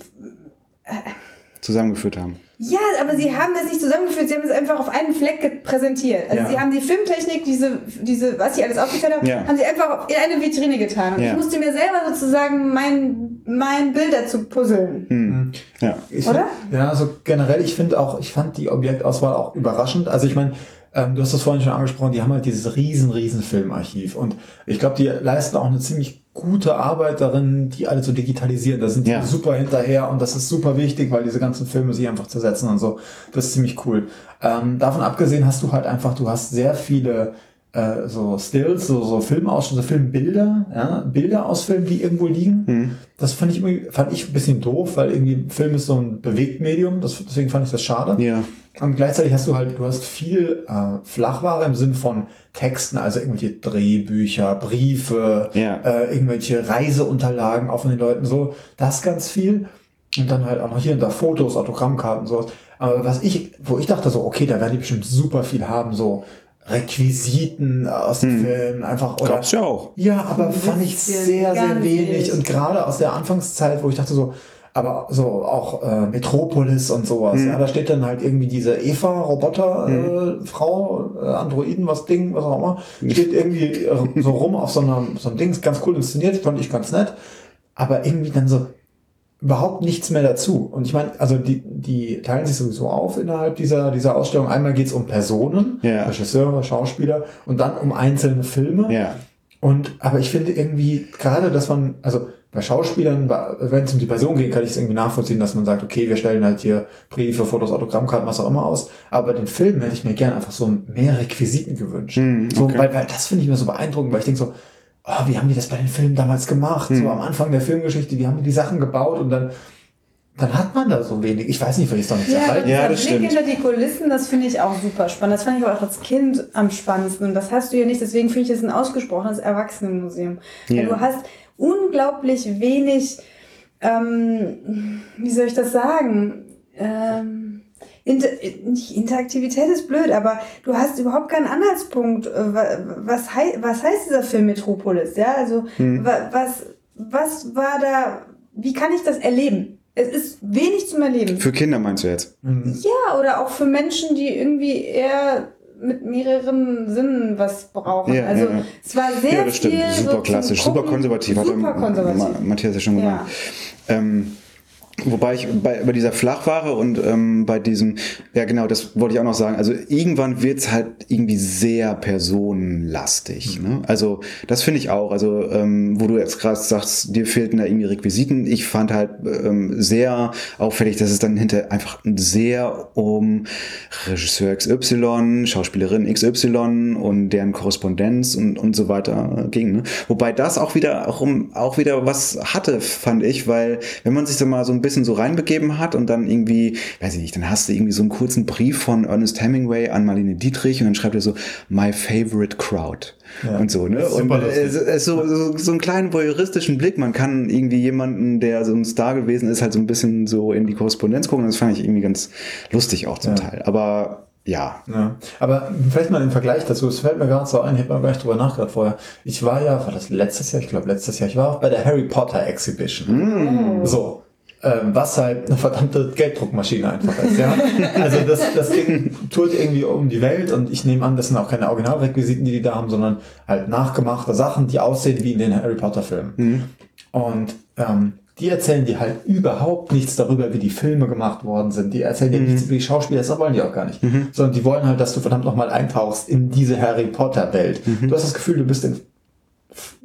zusammengeführt haben. Ja, aber sie haben das nicht zusammengeführt, sie haben es einfach auf einen Fleck präsentiert. Also Ja. sie haben die Filmtechnik, diese, diese, was sie alles aufgezählt haben, Ja. haben sie einfach in eine Vitrine getan. Und Ja. ich musste mir selber sozusagen mein, mein Bild dazu puzzeln. Hm. Ja. Ich Oder? Find, ja, also generell, ich finde auch, ich fand die Objektauswahl auch überraschend. Also ich meine, ähm, du hast das vorhin schon angesprochen, die haben halt dieses riesen, riesen Filmarchiv. Und ich glaube, die leisten auch eine ziemlich gute Arbeit darin, die alle zu digitalisieren. Da sind die Ja. super hinterher und das ist super wichtig, weil diese ganzen Filme sich einfach zersetzen und so. Das ist ziemlich cool. Ähm, davon abgesehen hast du halt einfach, du hast sehr viele äh, so Stills, so, so Filmausschnitte, so Filmbilder, ja, Bilder aus Filmen, die irgendwo liegen. Das fand ich irgendwie, fand ich ein bisschen doof, weil irgendwie Film ist so ein Bewegtmedium, das, deswegen fand ich das schade. Ja. Und gleichzeitig hast du halt, du hast viel äh, Flachware im Sinn von Texten, also irgendwelche Drehbücher, Briefe, Ja. äh, irgendwelche Reiseunterlagen auch von den Leuten, so, das ganz viel. Und dann halt auch noch hier und da Fotos, Autogrammkarten, sowas. Aber was ich, wo ich dachte so, okay, da werden die bestimmt super viel haben, so Requisiten aus den Filmen, einfach, oder Gab's ja auch. ja, aber fand ich sehr, sehr wenig. Und gerade aus der Anfangszeit, wo ich dachte so, aber so auch äh, Metropolis und sowas. Ja, da steht dann halt irgendwie diese Eva-Roboter, äh, Frau, äh, Androiden, was Ding, was auch immer, steht irgendwie äh, so rum auf so einem so einem Dings, ganz cool inszeniert, fand ich ganz nett. Aber irgendwie dann so überhaupt nichts mehr dazu. Und ich meine, also die, die teilen sich sowieso auf innerhalb dieser, dieser Ausstellung. Einmal geht's um Personen, Ja. Regisseure, Schauspieler und dann um einzelne Filme. Ja. Und, aber ich finde irgendwie, gerade, dass man, also bei Schauspielern, wenn es um die Person geht, kann ich es irgendwie nachvollziehen, dass man sagt, okay, wir stellen halt hier Briefe, Fotos, Autogrammkarten, was auch immer aus. Aber bei den Filmen hätte ich mir gerne einfach so mehr Requisiten gewünscht. Hm, so, okay. weil, weil das finde ich mir so beeindruckend, weil ich denke so, oh, wie haben die das bei den Filmen damals gemacht? Hm. So am Anfang der Filmgeschichte, wie haben die die Sachen gebaut und dann, dann hat man da so wenig. Ich weiß nicht, vielleicht ist doch nichts Ja, erhalten. Ja, das Blick stimmt. hinter die Kulissen, das finde ich auch super spannend. Das fand ich auch als Kind am spannendsten. Und das hast du ja nicht, deswegen finde ich das ein ausgesprochenes Erwachsenenmuseum. Weil Ja. du hast unglaublich wenig, ähm, wie soll ich das sagen? Ähm, Inter nicht Interaktivität ist blöd, aber du hast überhaupt keinen Anhaltspunkt. äh, wa- Was, hei was heißt dieser Film Metropolis? Ja, also Hm. wa was, was war da, wie kann ich das erleben? Es ist wenig zum Erleben. Für Kinder meinst du jetzt? Ja, oder auch für Menschen, die irgendwie eher mit mehreren Sinnen was brauchen. Ja, also ja, ja. es war sehr ja, das stimmt. viel so Super zum klassisch, super konservativ. Hat Super konservativ. Ma Matthias ja schon Ja. gesagt. Ähm, Wobei ich bei, bei dieser Flachware und ähm, bei diesem, ja genau, das wollte ich auch noch sagen, also irgendwann wird's halt irgendwie sehr personenlastig. Ne? Also das finde ich auch, also ähm, wo du jetzt gerade sagst, dir fehlten da irgendwie Requisiten. Ich fand halt ähm, sehr auffällig, dass es dann hinter einfach sehr um Regisseur XY, Schauspielerin XY und deren Korrespondenz und, und so weiter ging. Ne? Wobei das auch wieder auch, um, auch wieder was hatte, fand ich, weil wenn man sich da mal so ein bisschen so reinbegeben hat und dann irgendwie, weiß ich nicht, dann hast du irgendwie so einen kurzen Brief von Ernest Hemingway an Marlene Dietrich und dann schreibt er so, my favorite crowd. Ja, und so, ne? Und ist so, so, so einen kleinen voyeuristischen Blick. Man kann irgendwie jemanden, der so ein Star gewesen ist, halt so ein bisschen so in die Korrespondenz gucken. Das fand ich irgendwie ganz lustig auch zum Ja. Teil. Aber ja. Ja, aber vielleicht mal im Vergleich dazu, es fällt mir gerade so ein, ich habe mir gar nicht drüber nachgedacht vorher. Ich war ja, war das letztes Jahr, ich glaube letztes Jahr, ich war auch bei der Harry Potter Exhibition. So. Ähm, was halt eine verdammte Gelddruckmaschine einfach ist, ja. Also das, das Ding tourt irgendwie um die Welt und ich nehme an, das sind auch keine Originalrequisiten, die die da haben, sondern halt nachgemachte Sachen, die aussehen wie in den Harry Potter Filmen. Und ähm, die erzählen dir halt überhaupt nichts darüber, wie die Filme gemacht worden sind. Die erzählen dir nichts über die Schauspieler, das wollen die auch gar nicht. Sondern die wollen halt, dass du verdammt nochmal eintauchst in diese Harry Potter Welt. Du hast das Gefühl, du bist in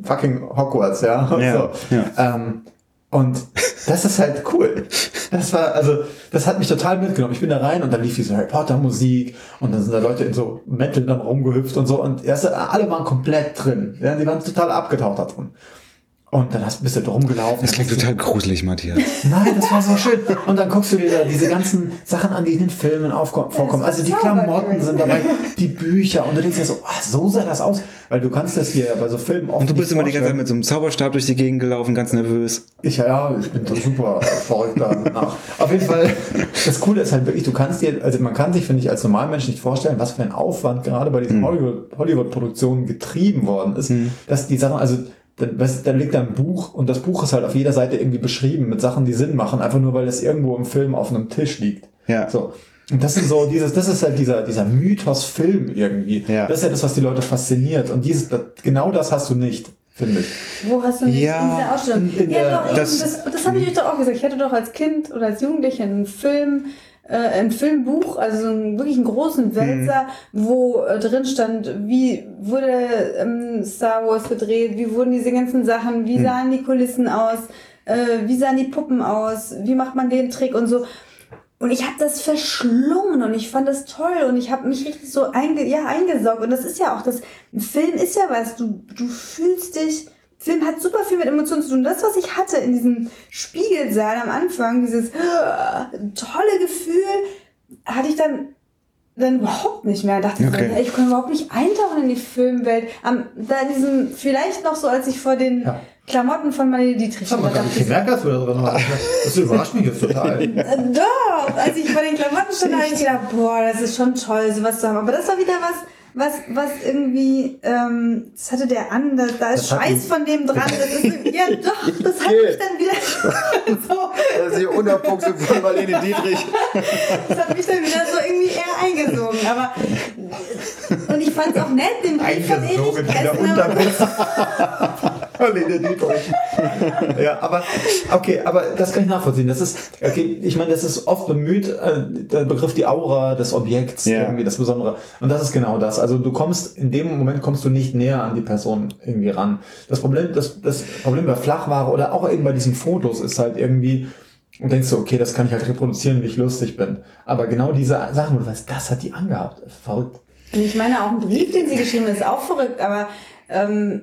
fucking Hogwarts, ja. Ja, so. ja. Ähm, und das ist halt cool. Das war, also, das hat mich total mitgenommen. Ich bin da rein und dann lief diese Harry Potter Musik und dann sind da Leute in so Metal dann rumgehüpft und so und erst, alle waren komplett drin. Ja, die waren total abgetaucht da drin. Und dann hast, bist du da rumgelaufen. Das klingt total gruselig, Matthias. Nein, das war so schön. Und dann guckst du dir da diese ganzen Sachen an, die in den Filmen aufkommen, vorkommen. Also die Klamotten sind dabei, die Bücher. Und du denkst dir so, ah, so sah das aus. Weil du kannst das hier bei so Filmen oft Und du bist immer die ganze Zeit mit so einem Zauberstab durch die Gegend gelaufen, ganz nervös. Ich, ja, ich bin so super verrückt danach. Auf jeden Fall, das Coole ist halt wirklich, du kannst dir, also man kann sich, finde ich, als Normalmensch nicht vorstellen, was für ein Aufwand gerade bei diesen Hollywood- Hollywood-Produktionen getrieben worden ist, dass die Sachen, also du, dann liegt da ein Buch und das Buch ist halt auf jeder Seite irgendwie beschrieben mit Sachen, die Sinn machen, einfach nur weil es irgendwo im Film auf einem Tisch liegt. Ja. So. Und das ist so dieses, das ist halt dieser, dieser Mythos Film irgendwie. Ja. Das ist ja das, was die Leute fasziniert. Und dieses, das, genau das hast du nicht, finde ich. Wo hast du nicht Ja, in dieser Ausstellung? in ja, der- doch, das- das, das, das habe ich euch doch auch gesagt. Ich hatte doch als Kind oder als Jugendliche einen Film, äh, ein Filmbuch, also so einen wirklich einen großen Wälzer, wo äh, drin stand, wie wurde ähm, Star Wars gedreht, wie wurden diese ganzen Sachen, wie sahen die Kulissen aus, äh, wie sahen die Puppen aus, wie macht man den Trick und so. Und ich habe das verschlungen und ich fand das toll und ich habe mich richtig so einge ja, eingesaugt. Und das ist ja auch das, ein Film ist ja was, du, du fühlst dich, Film hat super viel mit Emotionen zu tun. Das, was ich hatte in diesem Spiegelsaal am Anfang, dieses äh, tolle Gefühl, hatte ich dann dann überhaupt nicht mehr. Dachte Okay. ich, ja, ich kann überhaupt nicht eintauchen in die Filmwelt. Am, da diesem, vielleicht noch so, als ich vor den Ja. Klamotten von Marlene Dietrich stand, da dachte ich gemerkt, dass du da drin warst. Das überrascht mich jetzt total. äh, Doch, als ich vor den Klamotten stand, habe ich gedacht, boah, das ist schon toll, sowas zu haben. Aber das war wieder was, was, was irgendwie, ähm, das hatte der an, da, da ist die- von dem dran. Das ist, ja, doch, das hat mich dann wieder so, Das ist die Unterpunkte von Marlene Dietrich. das hat mich dann wieder so irgendwie eher eingesogen. Aber, und ich fand es auch nett, den Brief von Erich Kästner. Ja, aber okay, aber das kann ich nachvollziehen. Das ist, okay, ich meine, das ist oft bemüht, äh, der Begriff die Aura des Objekts, Ja. irgendwie das Besondere. Und das ist genau das. Also du kommst, in dem Moment kommst du nicht näher an die Person irgendwie ran. Das Problem, das, das Problem bei Flachware oder auch eben bei diesen Fotos ist halt irgendwie, und denkst du, okay, das kann ich halt reproduzieren, wie ich lustig bin. Aber genau diese Sachen, wo du weißt, das hat die angehabt. Verrückt. Und ich meine, auch ein Brief, den sie geschrieben hat, ist auch verrückt, aber ähm,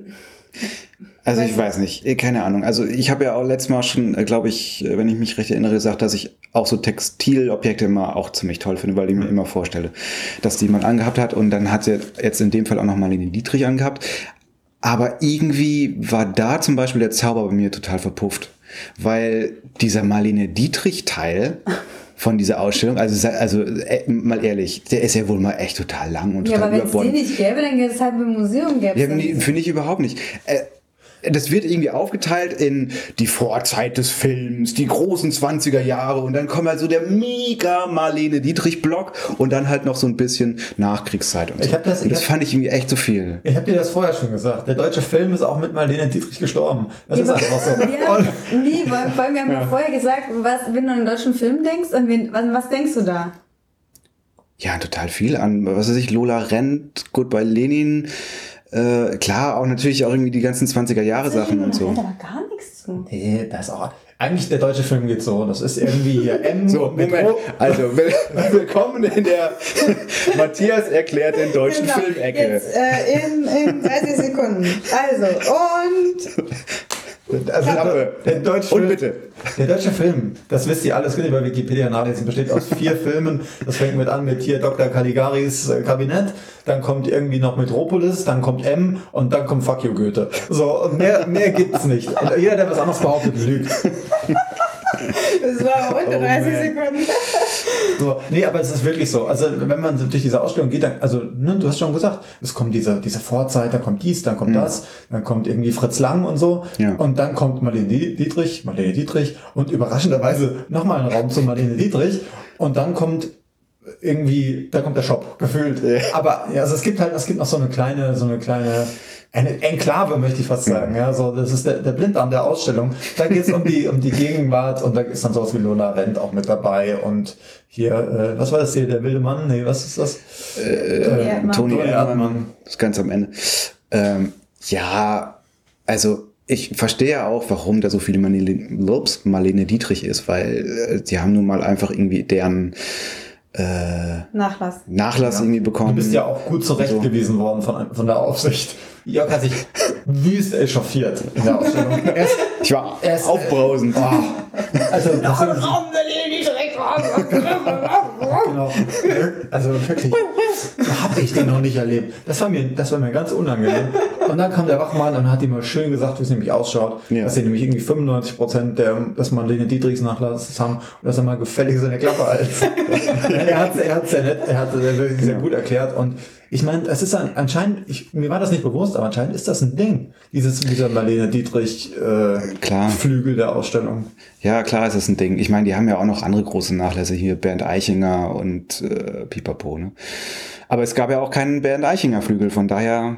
Also ich weiß nicht, Eh, keine Ahnung. Also ich habe ja auch letztes Mal schon, glaube ich, äh, wenn ich mich recht erinnere, gesagt, dass ich auch so Textilobjekte immer auch ziemlich toll finde, weil ich mir immer vorstelle, dass die jemand angehabt hat und dann hat sie jetzt in dem Fall auch noch Marlene Dietrich angehabt. Aber irgendwie war da zum Beispiel der Zauber bei mir total verpufft, weil dieser Marlene Dietrich-Teil von dieser Ausstellung, also, also äh, mal ehrlich, der ist ja wohl mal echt total lang und ja, total aber wenn es den überbordend. nicht gäbe, dann gäbe es halt ein Museum. Gäbe Ja, nee, finde ich überhaupt nicht. Äh, das wird irgendwie aufgeteilt in die Vorzeit des Films, die großen 20er Jahre und dann kommt halt so der mega Marlene Dietrich Block und dann halt noch so ein bisschen Nachkriegszeit und so. Ich hab das- und ich das hab- fand ich irgendwie echt zu viel. Ich habe dir das vorher schon gesagt. Der deutsche Film ist auch mit Marlene Dietrich gestorben. Das ist einfach so. Ja, nee, weil, weil wir haben ja vorher gesagt, was, wenn du an einen deutschen Film denkst, an wen, was, was denkst du da? Ja, total viel an, was weiß ich, Lola Rent, Goodbye Lenin, äh, klar, auch natürlich auch irgendwie die ganzen 20er Jahre Sachen und so. Da war gar nichts zu. nee, das ist auch. Eigentlich der deutsche Film geht so. Das ist irgendwie hier M So, Moment. Also, will- willkommen in der Matthias erklärt den deutschen Genau, Filmecke. Jetzt äh, in, in 30 Sekunden. Also, und Also der deutsche Und Film, bitte. Der deutsche Film, das wisst ihr alles, könnt ihr bei Wikipedia nachlesen, besteht aus vier Filmen. Das fängt mit an mit hier Dr. Caligaris äh, Kabinett, dann kommt irgendwie noch Metropolis, dann kommt M und dann kommt Fuck you Goethe. So, mehr, mehr gibt's nicht. Und jeder, der was anderes behauptet, lügt. das war unter Oh, 30 man. Sekunden. So, nee, aber es ist wirklich so. Also wenn man durch diese Ausstellung geht, dann, also ne, du hast schon gesagt, es kommt diese, diese Vorzeit, dann kommt dies, dann kommt das, dann kommt irgendwie Fritz Lang und so. Ja. Und dann kommt Marlene Die- Dietrich, Marlene Dietrich und überraschenderweise nochmal ein Raum zu Marlene Dietrich. Und dann kommt irgendwie, da kommt der Shop, gefühlt. Aber ja, also es gibt halt, es gibt noch so eine kleine, so eine kleine eine Enklave, möchte ich fast sagen. Ja, so, das ist der, der Blindarm der Ausstellung. Da geht es um die, um die Gegenwart und da ist dann sowas wie Lola Rent auch mit dabei und hier, äh, was war das hier, der wilde Mann? Nee, was ist das? Toni Erdmann. Toni Erdmann, das ganz am Ende. Ähm, ja, also ich verstehe ja auch, warum da so viele Marlene, Lobs, Marlene Dietrich ist, weil äh, die haben nun mal einfach irgendwie deren äh, Nachlass. Nachlass irgendwie bekommen. Du bist ja auch gut zurechtgewiesen worden von, von der Aufsicht. Jörg hat sich wüst echauffiert in der Ausstellung. Er ist, Ich war er ist aufbrausend. Oh, also, das sind, genau. Also wirklich, so habe ich den noch nicht erlebt. Das war mir, das war mir ganz unangenehm. Und dann kam der Wachmann und hat ihm mal schön gesagt, wie es nämlich ausschaut. Ja. Dass sie nämlich irgendwie 95 Prozent der, dass man den Dietrichs Nachlasses haben und dass er mal gefällig seine Klappe als. er hat er hat's sehr nett, er hat es wirklich sehr gut erklärt und ich meine, es ist ein, anscheinend, ich, mir war das nicht bewusst, aber anscheinend ist das ein Ding, dieses, dieser Marlene Dietrich äh, Klar. Flügel der Ausstellung. Ja, klar ist das ein Ding. Ich meine, die haben ja auch noch andere große Nachlässe hier, Bernd Eichinger und äh, Pipapo. Ne? Aber es gab ja auch keinen Bernd Eichinger Flügel, von daher,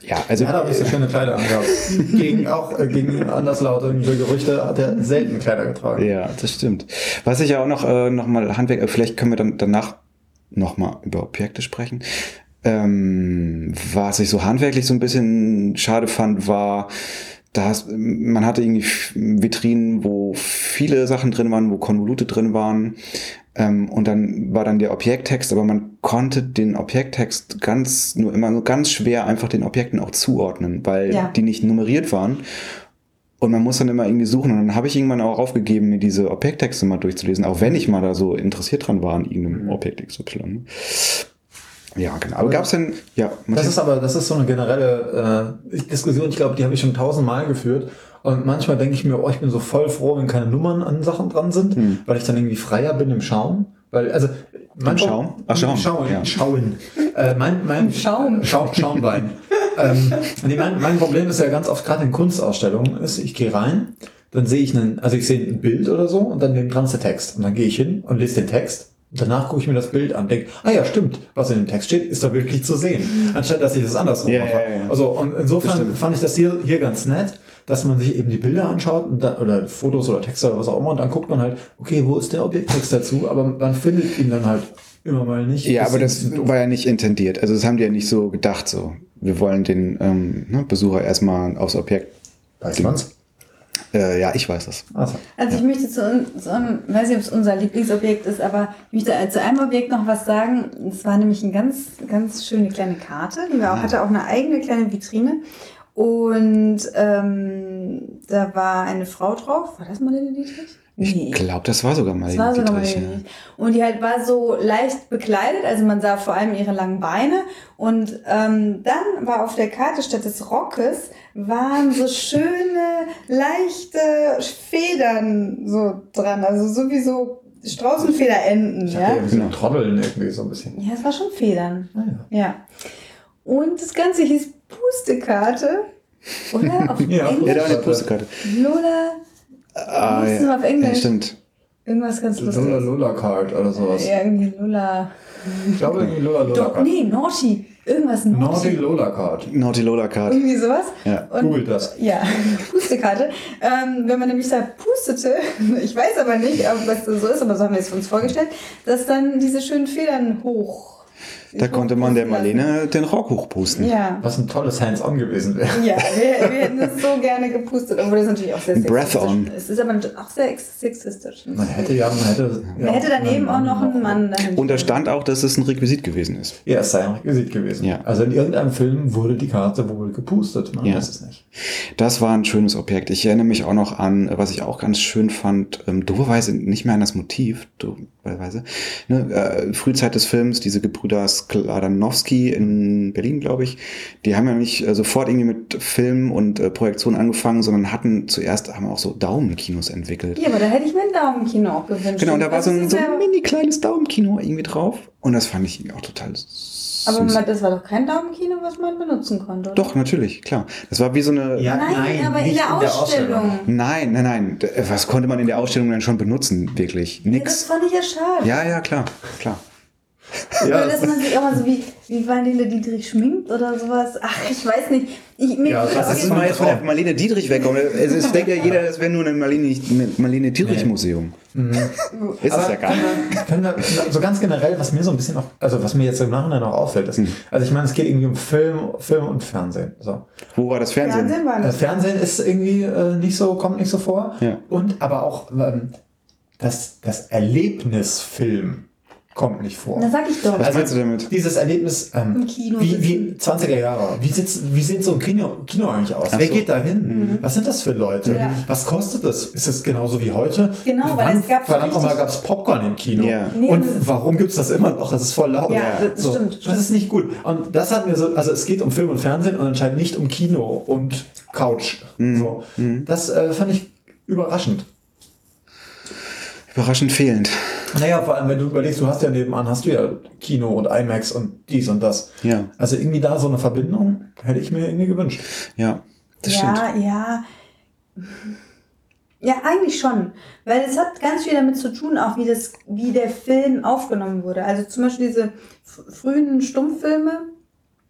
ja, also Er hat aber so schöne Kleider angehabt. gegen auch äh, gegen anderslautende Gerüchte hat er selten Kleider getragen. Ja, das stimmt. Was ich ja auch noch, äh, noch mal Handwerk, vielleicht können wir dann danach noch mal über Objekte sprechen. Ähm, was ich so handwerklich so ein bisschen schade fand, war, dass man hatte irgendwie Vitrinen, wo viele Sachen drin waren, wo Konvolute drin waren. Ähm, und dann war dann der Objekttext, aber man konnte den Objekttext ganz, nur immer nur ganz schwer einfach den Objekten auch zuordnen, weil Ja. die nicht nummeriert waren. Und man muss dann immer irgendwie suchen. Und dann habe ich irgendwann auch aufgegeben, mir diese Objekttexte mal durchzulesen, auch wenn ich mal da so interessiert dran war an irgendeinem Objekt XY. Ja, genau. Aber gab es denn, ja, Das ist aber, das ist so eine generelle äh, Diskussion, ich glaube, die habe ich schon tausendmal geführt. Und manchmal denke ich mir, oh, ich bin so voll froh, wenn keine Nummern an Sachen dran sind, weil ich dann irgendwie freier bin im Schauen. Weil, also, mein Im Schaum? Ach, Schaum, Schauen. ja. Schauen. Äh, mein, mein, Schaum. Schaum, Schaumwein. ähm, nee, mein, mein Problem ist ja ganz oft gerade in Kunstausstellungen, ist, ich gehe rein, dann sehe ich einen, also ich sehe ein Bild oder so und dann neben dran ist der Text. Und dann gehe ich hin und lese den Text. Danach gucke ich mir das Bild an, denke, ah ja, stimmt, was in dem Text steht, ist da wirklich zu sehen. Anstatt dass ich das andersrum Ja, mache. ja, ja. Also und insofern fand ich das hier, hier ganz nett, dass man sich eben die Bilder anschaut dann, oder Fotos oder Texte oder was auch immer und dann guckt man halt, okay, wo ist der Objekttext dazu? Aber man findet ihn dann halt immer mal nicht. Ja, aber das war ja nicht intendiert. Also das haben die ja nicht so gedacht. So, wir wollen den ähm, ne, Besucher erstmal aufs Objekt. Weiß man's? Äh, ja, ich weiß das. Also, Also ich möchte zu, zu weiß nicht, ob es unser Lieblingsobjekt ist, aber ich möchte zu einem Objekt noch was sagen. Es war nämlich eine ganz, ganz schöne kleine Karte, die wir auch hatte, auch eine eigene kleine Vitrine. Und ähm, da war eine Frau drauf. War das Marlene Dietrich? Ich glaube, das war sogar mal Das war sogar Dietrich, Marlene Dietrich. Und die halt war so leicht bekleidet, also man sah vor allem ihre langen Beine. Und ähm, dann war auf der Karte statt des Rockes waren so schöne, leichte Federn so dran. Also sowieso Straußenfederenden, ich ja. ja? so Trommeln irgendwie so ein bisschen. Ja, es war schon Federn. Ah, ja. Ja. Und das Ganze hieß Pustekarte. Oder? Auf Ja. Englisch? Ja, da war eine Postkarte. Lola. Ah, hieß es auf Englisch? Ja, stimmt. Irgendwas ganz Lola Lustiges. Lola Card oder sowas. Ja, irgendwie Lola. Ich glaube irgendwie Lola Lola Doch, Card. nee, Naughty. Irgendwas Naughty Naughty. Lola Card. Naughty Lola Card. Irgendwie sowas. Ja, Und, googelt das. Ja, Pustekarte. Ähm, wenn man nämlich da pustete, ich weiß aber nicht, ob das so ist, aber so haben wir es uns vorgestellt, dass dann diese schönen Federn hoch. Da konnte man der Marlene den Rock hochpusten. Ja. Was ein tolles Hands-on gewesen wäre. Ja, wir, wir hätten es so gerne gepustet, obwohl das natürlich auch sehr Breath sexistisch on. ist. Es ist aber auch sehr ex- sexistisch. Man hätte ja, man hätte. Man hätte daneben auch noch einen Mann. Und da stand auch, dass es ein Requisit gewesen ist. Ja, es sei ein Requisit gewesen. Ja. Also in irgendeinem Film wurde die Karte wohl gepustet. Man Ja. weiß es nicht. Das war ein schönes Objekt. Ich erinnere mich auch noch an, was ich auch ganz schön fand, ähm, doberweise nicht mehr an das Motiv, doberweise. Ne, äh, Frühzeit des Films, diese Gebrüder Skladanowski in Berlin, glaube ich, die haben ja nicht äh, sofort irgendwie mit Film und äh, Projektion angefangen, sondern hatten zuerst, haben auch so Daumenkinos entwickelt. Ja, aber da hätte ich mir ein Daumenkino auch gewünscht. Genau, und da war so Das ein, so ein mini kleines Daumenkino irgendwie drauf. Und das fand ich irgendwie auch total süß. Aber man- das war doch kein Daumenkino, was man benutzen konnte. oder? Doch, natürlich, klar. Das war wie so eine... Ja, Nein, aber in nicht der Ausstellung. Nein, nein, nein. Was konnte man in der Ausstellung denn schon benutzen, wirklich? Ja, das Nix. fand ich ja schade. Ja, ja, klar, klar. Ja, Oder dass man sich auch mal so wie, wie Marlene Dietrich schminkt oder sowas. Ach, ich weiß nicht. Ich, mir Ja, Das ist mal jetzt von der Marlene Dietrich wegkommen. Es ist, denkt ja jeder, das wäre nur ein Marlene, Marlene Dietrich Museum. Ist es Aber ja gar nicht. können wir, können wir, so ganz generell, was mir so ein bisschen auch, also was mir jetzt im Nachhinein auch auffällt, ist, Hm. also ich meine, es geht irgendwie um Film, Film und Fernsehen. So. Wo war das Fernsehen? Fernsehen war Das das. Fernsehen ist irgendwie äh, nicht so, kommt nicht so vor. Ja. Und aber auch ähm, das, das Erlebnisfilm kommt nicht vor. Das sag ich doch. Was meinst du damit? Dieses Erlebnis, ähm, Im Kino wie, wie 20er Jahre, wie, sitzt, wie sieht so ein Kino, Kino eigentlich aus? Ach Wer so. geht da hin? Was sind das für Leute? Ja. Was kostet das? Ist es genauso wie heute? Genau, weil Wann, es gab verdammt nochmal gab es Popcorn im Kino. Ja. Nee, Und warum gibt es das immer noch? Das ist voll laut. Ja, das so. stimmt, Das ist nicht gut. Und das hat mir so, also es geht um Film und Fernsehen und anscheinend nicht um Kino und Couch. Mhm. So. Das äh, fand ich überraschend. Überraschend fehlend. Naja, vor allem, wenn du überlegst, du hast ja nebenan, hast du ja Kino und IMAX und dies und das. Ja. Also irgendwie da so eine Verbindung hätte ich mir irgendwie gewünscht. Ja, das stimmt. ja, ja. Ja, eigentlich schon. Weil es hat ganz viel damit zu tun, auch wie, das, wie der Film aufgenommen wurde. Also zum Beispiel diese frühen Stummfilme,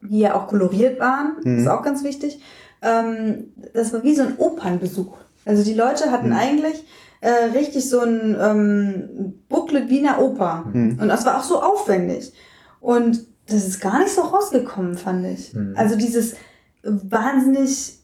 die ja auch koloriert waren, Mhm. ist auch ganz wichtig. Ähm, das war wie so ein Opernbesuch. Also die Leute hatten Mhm. eigentlich äh, richtig so ein ähm, Booklet wie in einer Oper. Mhm. Und das war auch so aufwendig. Und das ist gar nicht so rausgekommen, fand ich. Mhm. Also dieses wahnsinnig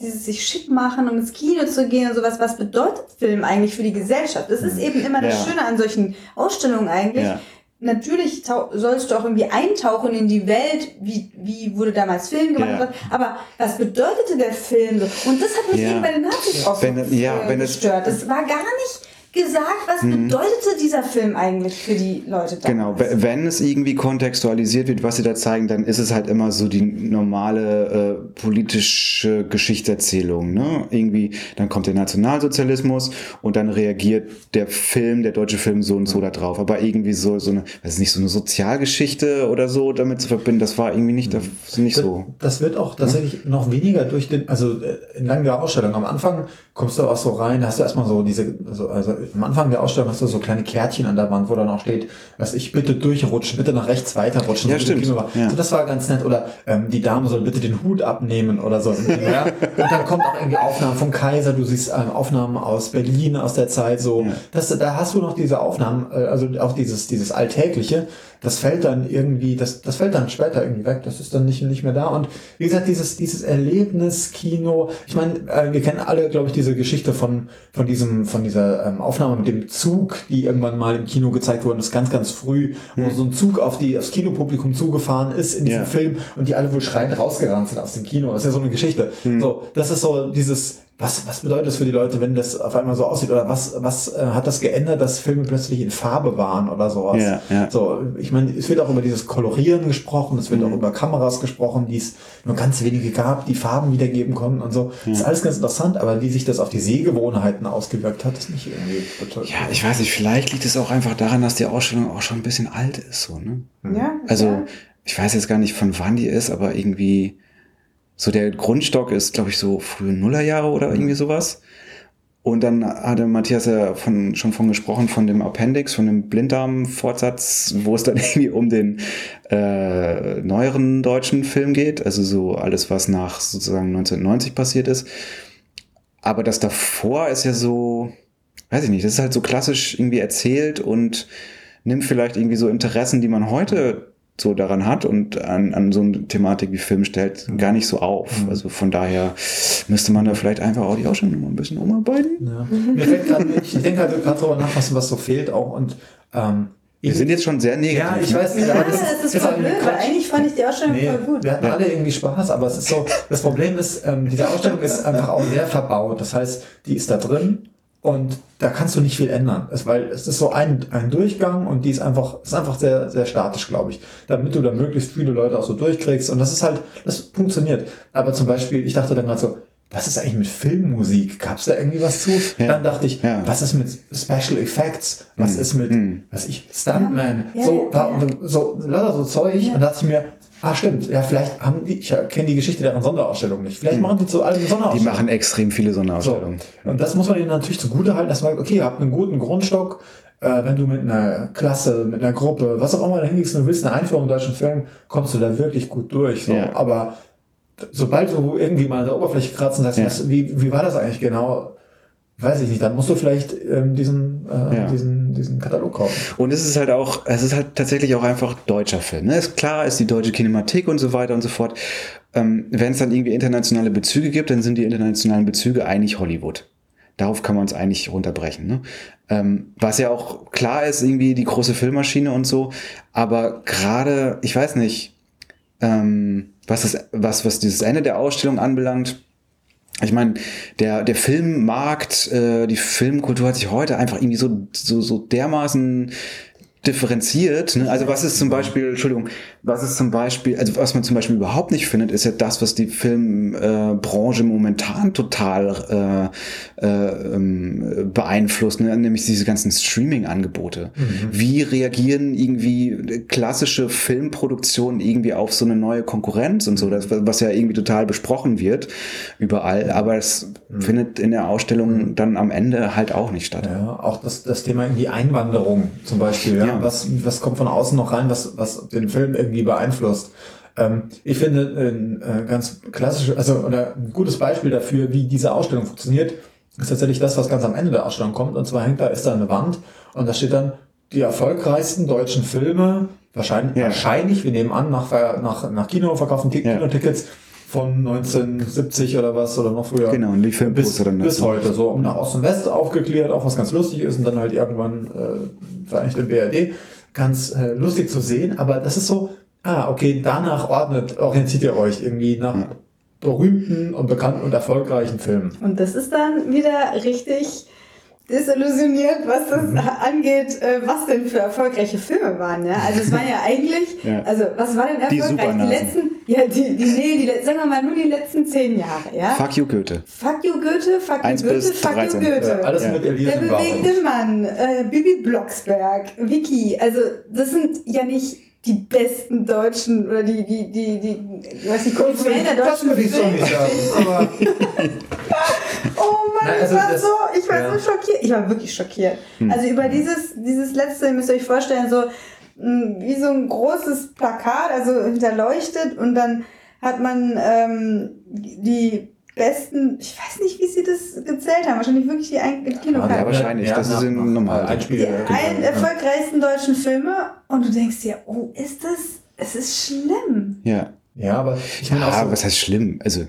dieses sich schick machen, um ins Kino zu gehen und sowas, was bedeutet Film eigentlich für die Gesellschaft? Das ist eben immer das. Ja. Schöne an solchen Ausstellungen eigentlich. Ja. Natürlich sollst du auch irgendwie eintauchen in die Welt, wie, wie wurde damals Film gemacht, Ja. aber was bedeutete der Film so? Und das hat mich Ja. eben bei den Nazis auch Wenn ja, äh, wenn gestört. Das war gar nicht gesagt, was Mhm. bedeutete dieser Film eigentlich für die Leute damals. Genau, we- wenn es irgendwie kontextualisiert wird, was sie da zeigen, dann ist es halt immer so die normale äh, politische Geschichtserzählung. Ne? Irgendwie, dann kommt der Nationalsozialismus und dann reagiert der Film, der deutsche Film so und so da drauf. Aber irgendwie so, so eine, weiß nicht, so eine Sozialgeschichte oder so damit zu verbinden, das war irgendwie nicht, das ist nicht so. Das wird auch tatsächlich noch weniger durch den, also äh, entlang der Ausstellung. Am Anfang kommst du auch so rein, da hast du erstmal so diese, also, also am Anfang der Ausstellung hast du so kleine Kärtchen an der Wand, wo dann auch steht, was ich bitte durchrutschen, bitte nach rechts weiterrutschen. Ja, stimmt. Ja. So, das war ganz nett. Oder ähm, die Dame soll bitte den Hut abnehmen oder so. ja? Und dann kommt auch irgendwie Aufnahmen vom Kaiser, du siehst ähm, Aufnahmen aus Berlin aus der Zeit so. Ja. Das, da hast du noch diese Aufnahmen, äh, also auch dieses, dieses Alltägliche, das fällt dann irgendwie, das, das fällt dann später irgendwie weg, das ist dann nicht, nicht mehr da. Und wie gesagt, dieses, dieses Erlebnis, Kino, ich meine, äh, wir kennen alle, glaube ich, diese Geschichte von, von diesem, von dieser ähm, Aufnahme mit dem Zug, die irgendwann mal im Kino gezeigt worden ist, ganz, ganz früh, wo so ein Zug auf die, aufs Kinopublikum zugefahren ist in diesem Ja. Film und die alle wohl schreiend rausgerannt sind aus dem Kino. Das ist ja so eine Geschichte. So, das ist so dieses, was, was bedeutet das für die Leute, wenn das auf einmal so aussieht? Oder was, was äh, hat das geändert, dass Filme plötzlich in Farbe waren oder sowas? Ja, ja. So, ich meine, es wird auch über dieses Kolorieren gesprochen, es wird Mhm. auch über Kameras gesprochen, die es nur ganz wenige gab, die Farben wiedergeben konnten und so. Das ist alles ganz interessant, aber wie sich das auf die Sehgewohnheiten ausgewirkt hat, ist nicht irgendwie bedeutend. Ja, ich weiß nicht, vielleicht liegt es auch einfach daran, dass die Ausstellung auch schon ein bisschen alt ist, so, ne? Ja, Also, ja. ich weiß jetzt gar nicht, von wann die ist, aber irgendwie so der Grundstock ist, glaube ich, so frühe Nullerjahre oder irgendwie sowas. Und dann hatte Matthias ja von, schon von gesprochen, von dem Appendix, von dem Blinddarm-Fortsatz, wo es dann irgendwie um den äh, neueren deutschen Film geht. Also so alles, was nach sozusagen 1990 passiert ist. Aber das davor ist ja so, weiß ich nicht, das ist halt so klassisch irgendwie erzählt und nimmt vielleicht irgendwie so Interessen, die man heute so daran hat und an, an so eine Thematik wie Film stellt, gar nicht so auf. Also von daher müsste man da vielleicht einfach auch die Ausstellung noch mal ein bisschen umarbeiten. Ja. Mir fällt grad, ich denke halt gerade drüber nach, was, was so fehlt auch und ähm, Wir sind jetzt schon sehr negativ. ja, ich ne? weiß nicht, Ja, aber das, ist jetzt voll auch blöd, weil eigentlich fand ich die Ausstellung Nee, voll gut. wir hatten alle irgendwie Spaß, aber es ist so, das Problem ist, ähm, diese Ausstellung ist einfach auch sehr verbaut. Das heißt, die ist da drin und da kannst du nicht viel ändern. Es, weil es ist so ein, ein Durchgang und die ist einfach, ist einfach sehr, sehr statisch, glaube ich. Damit du da möglichst viele Leute auch so durchkriegst. Und das ist halt, das funktioniert. Aber zum Beispiel, ich dachte dann gerade so, was ist eigentlich mit Filmmusik? Gab es da irgendwie was zu? Ja. Dann dachte ich, Ja. was ist mit Special Effects? Was ist mit, Mhm. was ich, Stuntman? Ja, so, so, lauter so Zeug. Ja. Und da dachte ich mir, ah, stimmt, ja, vielleicht haben die, ich kenne die Geschichte deren Sonderausstellung nicht. Vielleicht machen die zu allem eine Die machen extrem viele so. Sonderausstellungen. Und das muss man ihnen natürlich zugute halten, dass man sagt, okay, ihr habt einen guten Grundstock, äh, wenn du mit einer Klasse, mit einer Gruppe, was auch immer da hingehst und du willst eine Einführung in deutschen Film, kommst du da wirklich gut durch. So. Ja. Aber sobald du irgendwie mal an der Oberfläche kratzt und sagst, Ja. was, wie, wie war das eigentlich genau, weiß ich nicht, dann musst du vielleicht ähm, diesen, äh, Ja. diesen, diesen Katalog kaufen. Und es ist halt auch, es ist halt tatsächlich auch einfach deutscher Film. Ne? Ist klar, ist die deutsche Kinematik und so weiter und so fort. Ähm, Wenn es dann irgendwie internationale Bezüge gibt, dann sind die internationalen Bezüge eigentlich Hollywood. Darauf kann man es eigentlich runterbrechen. Ne? Ähm, was ja auch klar ist, irgendwie die große Filmmaschine und so. Aber gerade, ich weiß nicht, ähm, was, das, was, was dieses Ende der Ausstellung anbelangt, ich meine, der, der Filmmarkt, äh, die Filmkultur hat sich heute einfach irgendwie so, so, so dermaßen differenziert. Ne? Also was ist zum Beispiel, Entschuldigung, was ist zum Beispiel, also was man zum Beispiel überhaupt nicht findet, ist ja das, was die Filmbranche Branche momentan total äh, äh, ähm, beeinflusst, ne? nämlich diese ganzen Streaming-Angebote. Wie reagieren irgendwie klassische Filmproduktionen irgendwie auf so eine neue Konkurrenz und so, das, was ja irgendwie total besprochen wird überall, aber es findet in der Ausstellung dann am Ende halt auch nicht statt. Ja, auch das, das Thema irgendwie Einwanderung zum Beispiel. Ja? Ja. Was, was kommt von außen noch rein, was, was den Film irgendwie beeinflusst? Ähm, ich finde ein äh, ganz klassisches, also oder ein gutes Beispiel dafür, wie diese Ausstellung funktioniert, ist tatsächlich das, was ganz am Ende der Ausstellung kommt. Und zwar hängt da ist da eine Wand und da steht dann die erfolgreichsten deutschen Filme, wahrscheinlich, Ja. wahrscheinlich, wir nehmen an, nach, nach, nach Kino verkaufen Ti- Ja. Von 1970 oder was oder noch früher. Genau, und die bis, Filmposter dann bis dazu. heute so um nach Ost und West aufgeklärt, auch was ganz lustig ist und dann halt irgendwann äh, vielleicht im BRD ganz äh, lustig zu sehen. Aber das ist so, ah, okay, danach ordnet, orientiert ihr euch irgendwie nach berühmten und bekannten und erfolgreichen Filmen. Und das ist dann wieder richtig desillusioniert, was das Mhm. angeht, äh, was denn für erfolgreiche Filme waren. Ja? Also es waren ja eigentlich, Ja. also was war denn Die erfolgreich? Die, Supernasen. letzten, ja, die, die, nee, die, sagen wir mal nur die letzten zehn Jahre. Ja? Fuck you, Goethe. Fuck you Goethe, fuck you Eins Goethe, bis fuck 13. you Goethe. Ja, alles Ja. mit Der Elise bewegte Mann, äh, Bibi Blocksberg, Vicky, also das sind ja nicht die besten Deutschen oder die, die, die, die, ich weiß nicht, Koryphäen der Das deutschen würde ich so nicht sagen. Aber Nein, also ich war das- so, ich war ja. Hm. so schockiert. Ich war wirklich schockiert. Also über dieses, dieses letzte, ihr müsst euch vorstellen, so mh, wie so ein großes Plakat, also hinterleuchtet und dann hat man ähm, die besten, ich weiß nicht, wie sie das gezählt haben, wahrscheinlich wirklich die ein Kinokarten. Ja, wahrscheinlich. Das ist in normal. die Einspieler. ein erfolgreichsten deutschen Filme und du denkst dir, oh, ist das, es ist schlimm. Ja. Ja, aber ich meine auch Ah, so, was heißt schlimm? Also,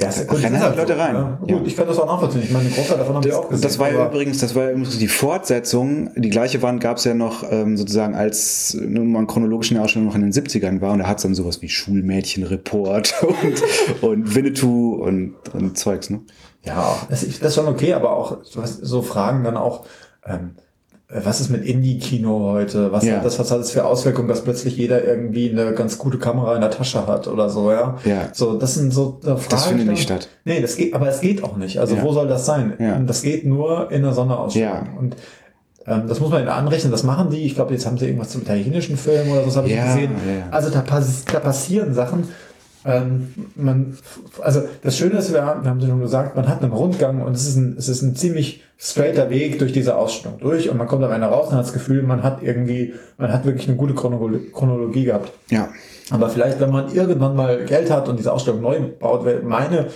ja, gut, rennen halt Leute rein. Ja. Gut, Ja. ich kann das auch nachvollziehen. Ich meine, einen Großteil davon haben wir auch gesehen. das war ja übrigens, das war ja übrigens die Fortsetzung. Die gleiche Wand gab es ja noch ähm, sozusagen als mal chronologisch in der Ausstellung noch in den 70ern war und da hat es dann sowas wie Schulmädchenreport und, und Winnetou und, und Zeugs, ne? Ja, das ist, das ist schon okay, aber auch so, so Fragen dann auch, ähm, was ist mit Indie-Kino heute? Was, Ja. hat das, was hat das für Auswirkungen, dass plötzlich jeder irgendwie eine ganz gute Kamera in der Tasche hat oder so, ja? Ja. So, das sind so äh, Fragen. Das findet nicht statt. Nee, das geht, aber es geht auch nicht. Also Ja. wo soll das sein? Ja. Das geht nur in einer Sonderausstellung. Ja. Und ähm, das muss man ja anrechnen, das machen die. Ich glaube, jetzt haben sie irgendwas zum italienischen Film oder so, das habe ich Ja, gesehen. ja. Also da, pass da passieren Sachen. Ähm, man, also das Schöne ist, wir, haben- wir haben schon gesagt, man hat einen Rundgang und es ist ein, es ist ein ziemlich straighter Weg durch diese Ausstellung durch und man kommt am Ende raus und hat das Gefühl, man hat irgendwie, man hat wirklich eine gute Chronolo- Chronologie gehabt. Ja. Aber vielleicht, wenn man irgendwann mal Geld hat und diese Ausstellung neu baut, meine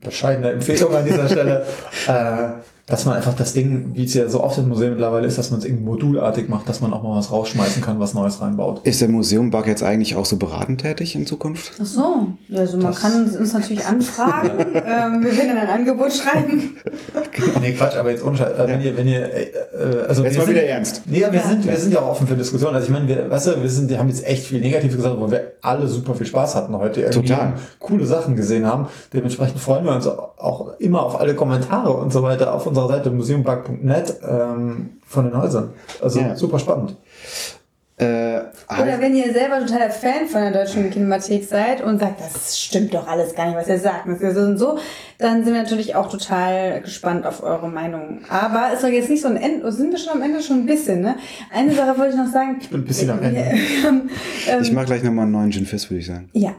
bescheidene Empfehlung an dieser Stelle, äh, dass man einfach das Ding, wie es ja so oft im Museum mittlerweile ist, dass man es irgendwie modulartig macht, dass man auch mal was rausschmeißen kann, was Neues reinbaut. Ist der Museum-Bug jetzt eigentlich auch so beratend tätig in Zukunft? Ach so, also man Das- kann uns natürlich anfragen. ähm, wir werden dann ein Angebot schreiben. Nee, Quatsch, aber jetzt ohne Scheiß, äh, wenn ihr, wenn ihr, äh, also Jetzt wir mal sind, wieder ernst. Nee, wir Ja. sind, wir sind ja auch offen für Diskussionen. Also ich meine, wir, weißt du, wir sind, wir haben jetzt echt viel Negatives gesagt, wo wir alle super viel Spaß hatten heute. Irgendwie Total. Coole Sachen gesehen haben. Dementsprechend freuen wir uns auch immer auf alle Kommentare und so weiter auf unserer Seite museumpark.net ähm, von den Häusern. Also Ja. super spannend. Äh, Oder wenn ihr selber totaler Fan von der deutschen Kinemathek seid und sagt, das stimmt doch alles gar nicht, was ihr sagt, das ist ja so und so, dann sind wir natürlich auch total gespannt auf eure Meinung. Aber es soll jetzt nicht so ein Ende, sind wir schon am Ende schon ein bisschen, ne? Eine Sache wollte ich noch sagen. Ich bin ein bisschen am Ende. ähm, ich mache gleich nochmal einen neuen Gin Fizz, würde ich sagen. Ja,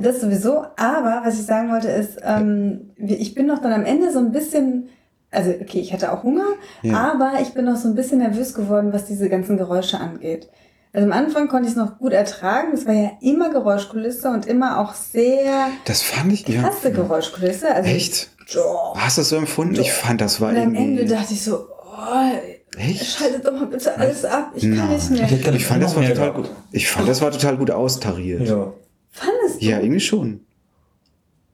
das sowieso. Aber was ich sagen wollte ist, ähm, ich bin noch dann am Ende so ein bisschen also okay, ich hatte auch Hunger, Ja. aber ich bin noch so ein bisschen nervös geworden, was diese ganzen Geräusche angeht. Also am Anfang konnte ich es noch gut ertragen. Es war ja immer Geräuschkulisse und immer auch sehr Das fand ich, ja. krasse Geräuschkulisse. Also Echt? Doch. Hast du das so empfunden? Ich fand, das war Und am Ende irgendwie... dachte ich so, oh, Echt? schaltet doch mal bitte alles ab. Ich kann Nein. nicht mehr. Ich Ich fand, das war mehr total gut. Ich fand, das war total gut austariert. Ja. Fandest du? Ja, irgendwie schon.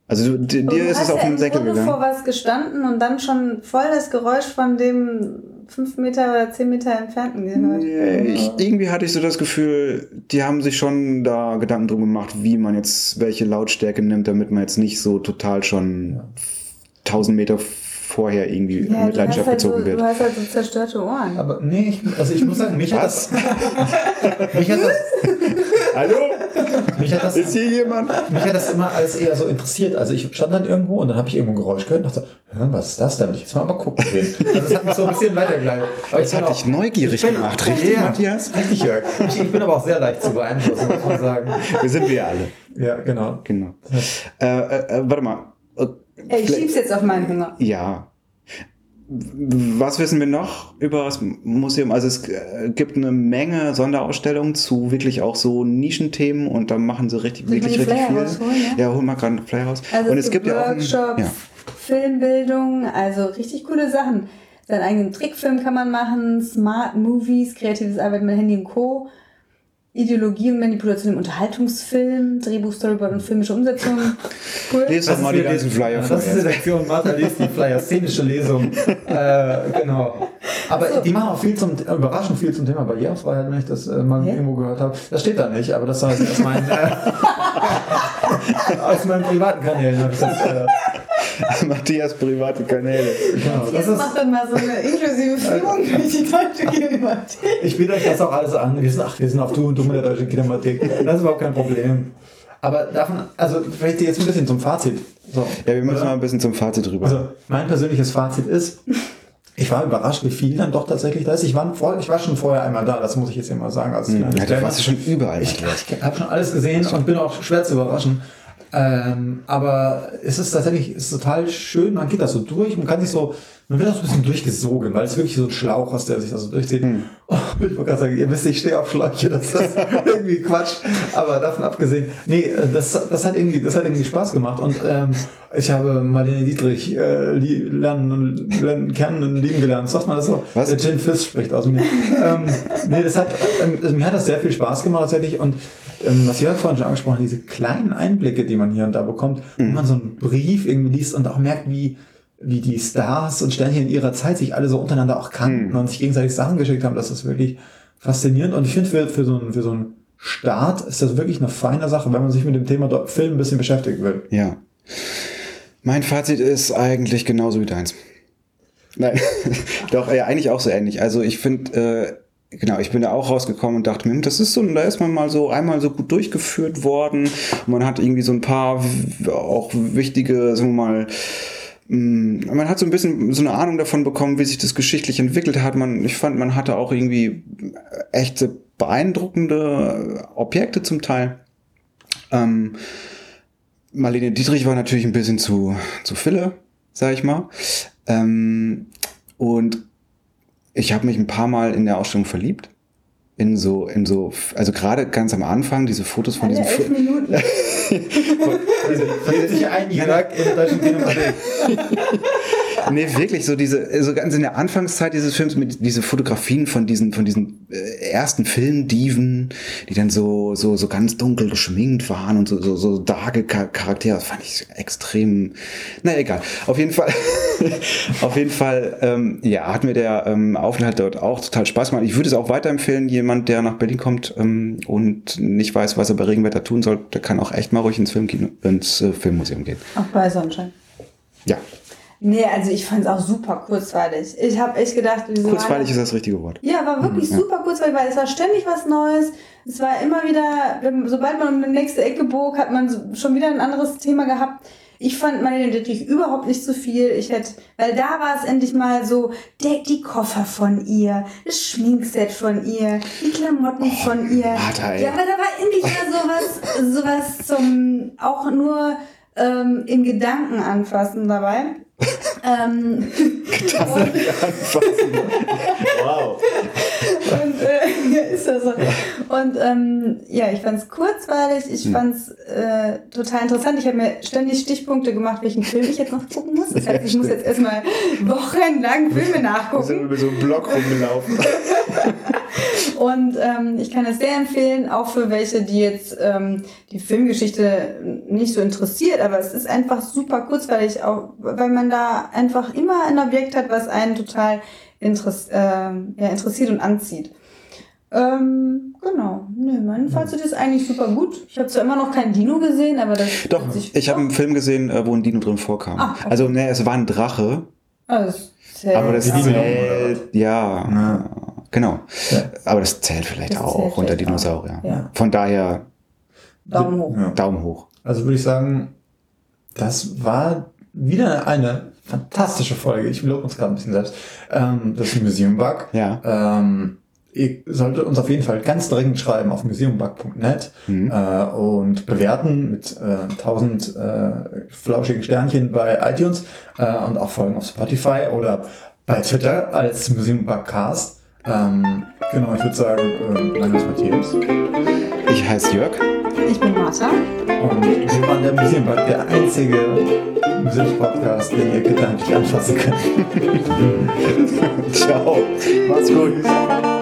Also du, dir ist es auf ja den Säckel Grunde vor gegangen. was gestanden und dann schon voll das Geräusch von dem fünf Meter oder zehn Meter entfernten gehört. Ich, irgendwie hatte ich so das Gefühl, die haben sich schon da Gedanken drum gemacht, wie man jetzt welche Lautstärke nimmt, damit man jetzt nicht so total schon 1000 Meter vorher irgendwie in Ja, du hast, Mitleidenschaft halt so, gezogen wird. du hast halt so zerstörte Ohren. Aber nee, ich, also ich muss sagen, mich hat das. mich hat das. Hallo? Mich hat das. Ist hier jemand? Mich hat das immer alles eher so interessiert. Also ich stand dann irgendwo und dann habe ich irgendwo ein Geräusch gehört und dachte, hör, was ist das denn? Ich jetzt mal mal gucken gehen. Also das hat mich so ein bisschen weitergeleitet. Aber Das hat auch- dich neugierig ich bin- gemacht, richtig, Ja, Matthias? Richtig, Jörg. Ich, ich bin aber auch sehr leicht zu beeinflussen, muss man sagen. Wir sind wir alle. Ja, genau. Genau. Äh, äh, äh, warte mal. Ey, ich schieb's jetzt auf meinen Hunger. Ja. Was wissen wir noch über das Museum? Also es äh, gibt eine Menge Sonderausstellungen zu wirklich auch so Nischenthemen und da machen sie richtig, wirklich richtig viel. rausholen, ja, hol mal gerade einen Flyer raus. Also und es gibt ja auch einen, Workshops, ja. Filmbildung, also richtig coole Sachen. Seinen eigenen Trickfilm kann man machen, Smart Movies, kreatives Arbeiten mit Handy und Co. Ideologie und Manipulation im Unterhaltungsfilm, Drehbuch, Storyboard und filmische Umsetzung. Cool. Lest doch Das mal ist die ganzen Flyer vor. Das ist die Sektion Martha liest die Flyer, szenische Lesung. äh, genau. Aber die machen auch viel zum, äh, überraschend viel zum Thema Barrierefreiheit, wenn ich das äh, mal Hä? irgendwo gehört habe. Das steht da nicht, aber das war jetzt aus meinen, äh, aus meinen privaten Kanälen. Hab ich das, äh, Matthias private Kanäle. genau, das ist, macht dann mal so eine inklusive Führung durch die deutsche Kinemathek. ich biete euch das auch alles an. Wir sind, ach, wir sind auf Du und Du mit der Deutschen Kinemathek. Das ist überhaupt kein Problem. Aber davon, also vielleicht jetzt ein bisschen zum Fazit. So, Ja, wir müssen Oder? mal ein bisschen zum Fazit drüber. Also mein persönliches Fazit ist, ich war überrascht, wie viel dann doch tatsächlich da ist. Ich war, vor, ich war schon vorher einmal da, das muss ich jetzt mal sagen. Als ja, kleines du warst ja schon überall. ich ich habe schon alles gesehen und bin auch schwer zu überraschen. Ähm, aber es ist tatsächlich es ist total schön, man geht da so durch, man kann sich so, man wird auch so ein bisschen durchgesogen, weil es wirklich so ein Schlauch ist, der sich da so durchzieht. Oh, ich wollte gerade sagen, ihr wisst, ich stehe auf Schläuche, das ist irgendwie Quatsch. Aber davon abgesehen, nee, das, das hat irgendwie, das hat irgendwie Spaß gemacht und ähm, ich habe Marlene Dietrich äh, lernen, und- lernen, kennen und lieben gelernt. Sagt man das so? Was? Der Gin Fizz spricht aus mir. ähm, nee, das hat, ähm, mir hat das sehr viel Spaß gemacht tatsächlich und ähm, was Jörg vorhin schon angesprochen hat, diese kleinen Einblicke, die man hier und da bekommt, wenn man so einen Brief irgendwie liest und auch merkt, wie, wie die Stars und Sternchen in ihrer Zeit sich alle so untereinander auch kannten und sich gegenseitig Sachen geschickt haben, das ist wirklich faszinierend. Und ich finde, für, für, so einen, für so einen Start ist das wirklich eine feine Sache, wenn man sich mit dem Thema Film ein bisschen beschäftigen will. Ja. Mein Fazit ist eigentlich genauso wie deins. Nein, doch, ja, eigentlich auch so ähnlich. Also ich finde, äh, genau, ich bin da auch rausgekommen und dachte mir, hm, das ist so, da ist man mal so einmal so gut durchgeführt worden. Man hat irgendwie so ein paar auch wichtige, sagen wir mal, mh, man hat so ein bisschen so eine Ahnung davon bekommen, wie sich das geschichtlich entwickelt hat. Man, ich fand, man hatte auch irgendwie echte beeindruckende Objekte zum Teil. Ähm, Marlene Dietrich war natürlich ein bisschen zu, zu Fille, sag ich mal. Ähm, und ich habe mich ein paar Mal in der Ausstellung verliebt. In so, in so, also gerade ganz am Anfang, diese Fotos von Alle diesem elf Minuten. Verliert sich ein Jörg in der deutschen Kinemathek. Nee, wirklich, so diese, so ganz in der Anfangszeit dieses Films mit diese Fotografien von diesen, von diesen äh, ersten Filmdiven, die dann so, so, so ganz dunkel geschminkt waren und so, so, so darke Char- Charaktere, das fand ich extrem, na egal. Auf jeden Fall, auf jeden Fall, ähm, ja, hat mir der ähm, Aufenthalt dort auch total Spaß gemacht. Ich würde es auch weiterempfehlen, jemand, der nach Berlin kommt ähm, und nicht weiß, was er bei Regenwetter tun soll, der kann auch echt mal ruhig ins Filmkino, ins äh, Filmmuseum gehen. Auch bei Sonnenschein. Ja, Nee, also ich fand es auch super kurzweilig. Ich habe echt gedacht, wieso kurzweilig ist das richtige Wort. Ja, war wirklich super kurzweilig, weil es war ständig was Neues. Es war immer wieder, sobald man um die nächste Ecke bog, hat man schon wieder ein anderes Thema gehabt. Ich fand Marlene Dietrich überhaupt nicht so viel. Ich hätte, weil da war es endlich mal so, der, die Koffer von ihr, das Schminkset von ihr, die Klamotten von ihr. Ey. Ja, aber da war endlich mal sowas, sowas zum auch nur ähm, in Gedanken anfassen dabei. Ähm, wow. und, äh, ja, ist das so. Und ähm, ja, ich fand es kurzweilig, ich fand es äh, total interessant. Ich habe mir ständig Stichpunkte gemacht, welchen Film ich jetzt noch gucken muss. Das heißt, ich muss jetzt erstmal wochenlang Filme Wir sind nachgucken. über so einen Block rumgelaufen. Und ähm, ich kann es sehr empfehlen, auch für welche, die jetzt ähm, die Filmgeschichte nicht so interessiert, aber es ist einfach super kurzweilig, auch weil man da einfach immer ein Objekt hat, was einen total interess äh, ja, interessiert und anzieht. Ähm, genau. Nö, mein Fazit ist eigentlich super gut. Ich habe zwar immer noch kein Dino gesehen, aber das Doch, ich habe einen Film gesehen, äh, wo ein Dino drin vorkam. Ah, okay. Also, ne, es war ein Drache, Ah, das zählt. aber das Dino- zählt, ja, Ja. genau. Ja. Aber das zählt vielleicht Das auch zählt unter vielleicht auch. Dinosaurier. Ja. Von daher Daumen hoch. Ja. Daumen hoch. Also würde ich sagen, das war wieder eine fantastische Folge. Ich lobe uns gerade ein bisschen selbst. Ähm, das Museum Bug. Ja. Ähm, ihr solltet uns auf jeden Fall ganz dringend schreiben auf museumbug.net Mhm. äh, und bewerten mit äh, 1000 äh, flauschigen Sternchen bei iTunes äh, und auch folgen auf Spotify oder bei Twitter als Museumbugcast. Ähm, genau, ich würde sagen, äh, mein Name ist Matthias. Ich heiße Jörg. Ich bin Martha. Und wir waren der Museumbug, der einzige Museumspodcast, den ihr gedanklich anfassen könnt. Ciao. Macht's gut.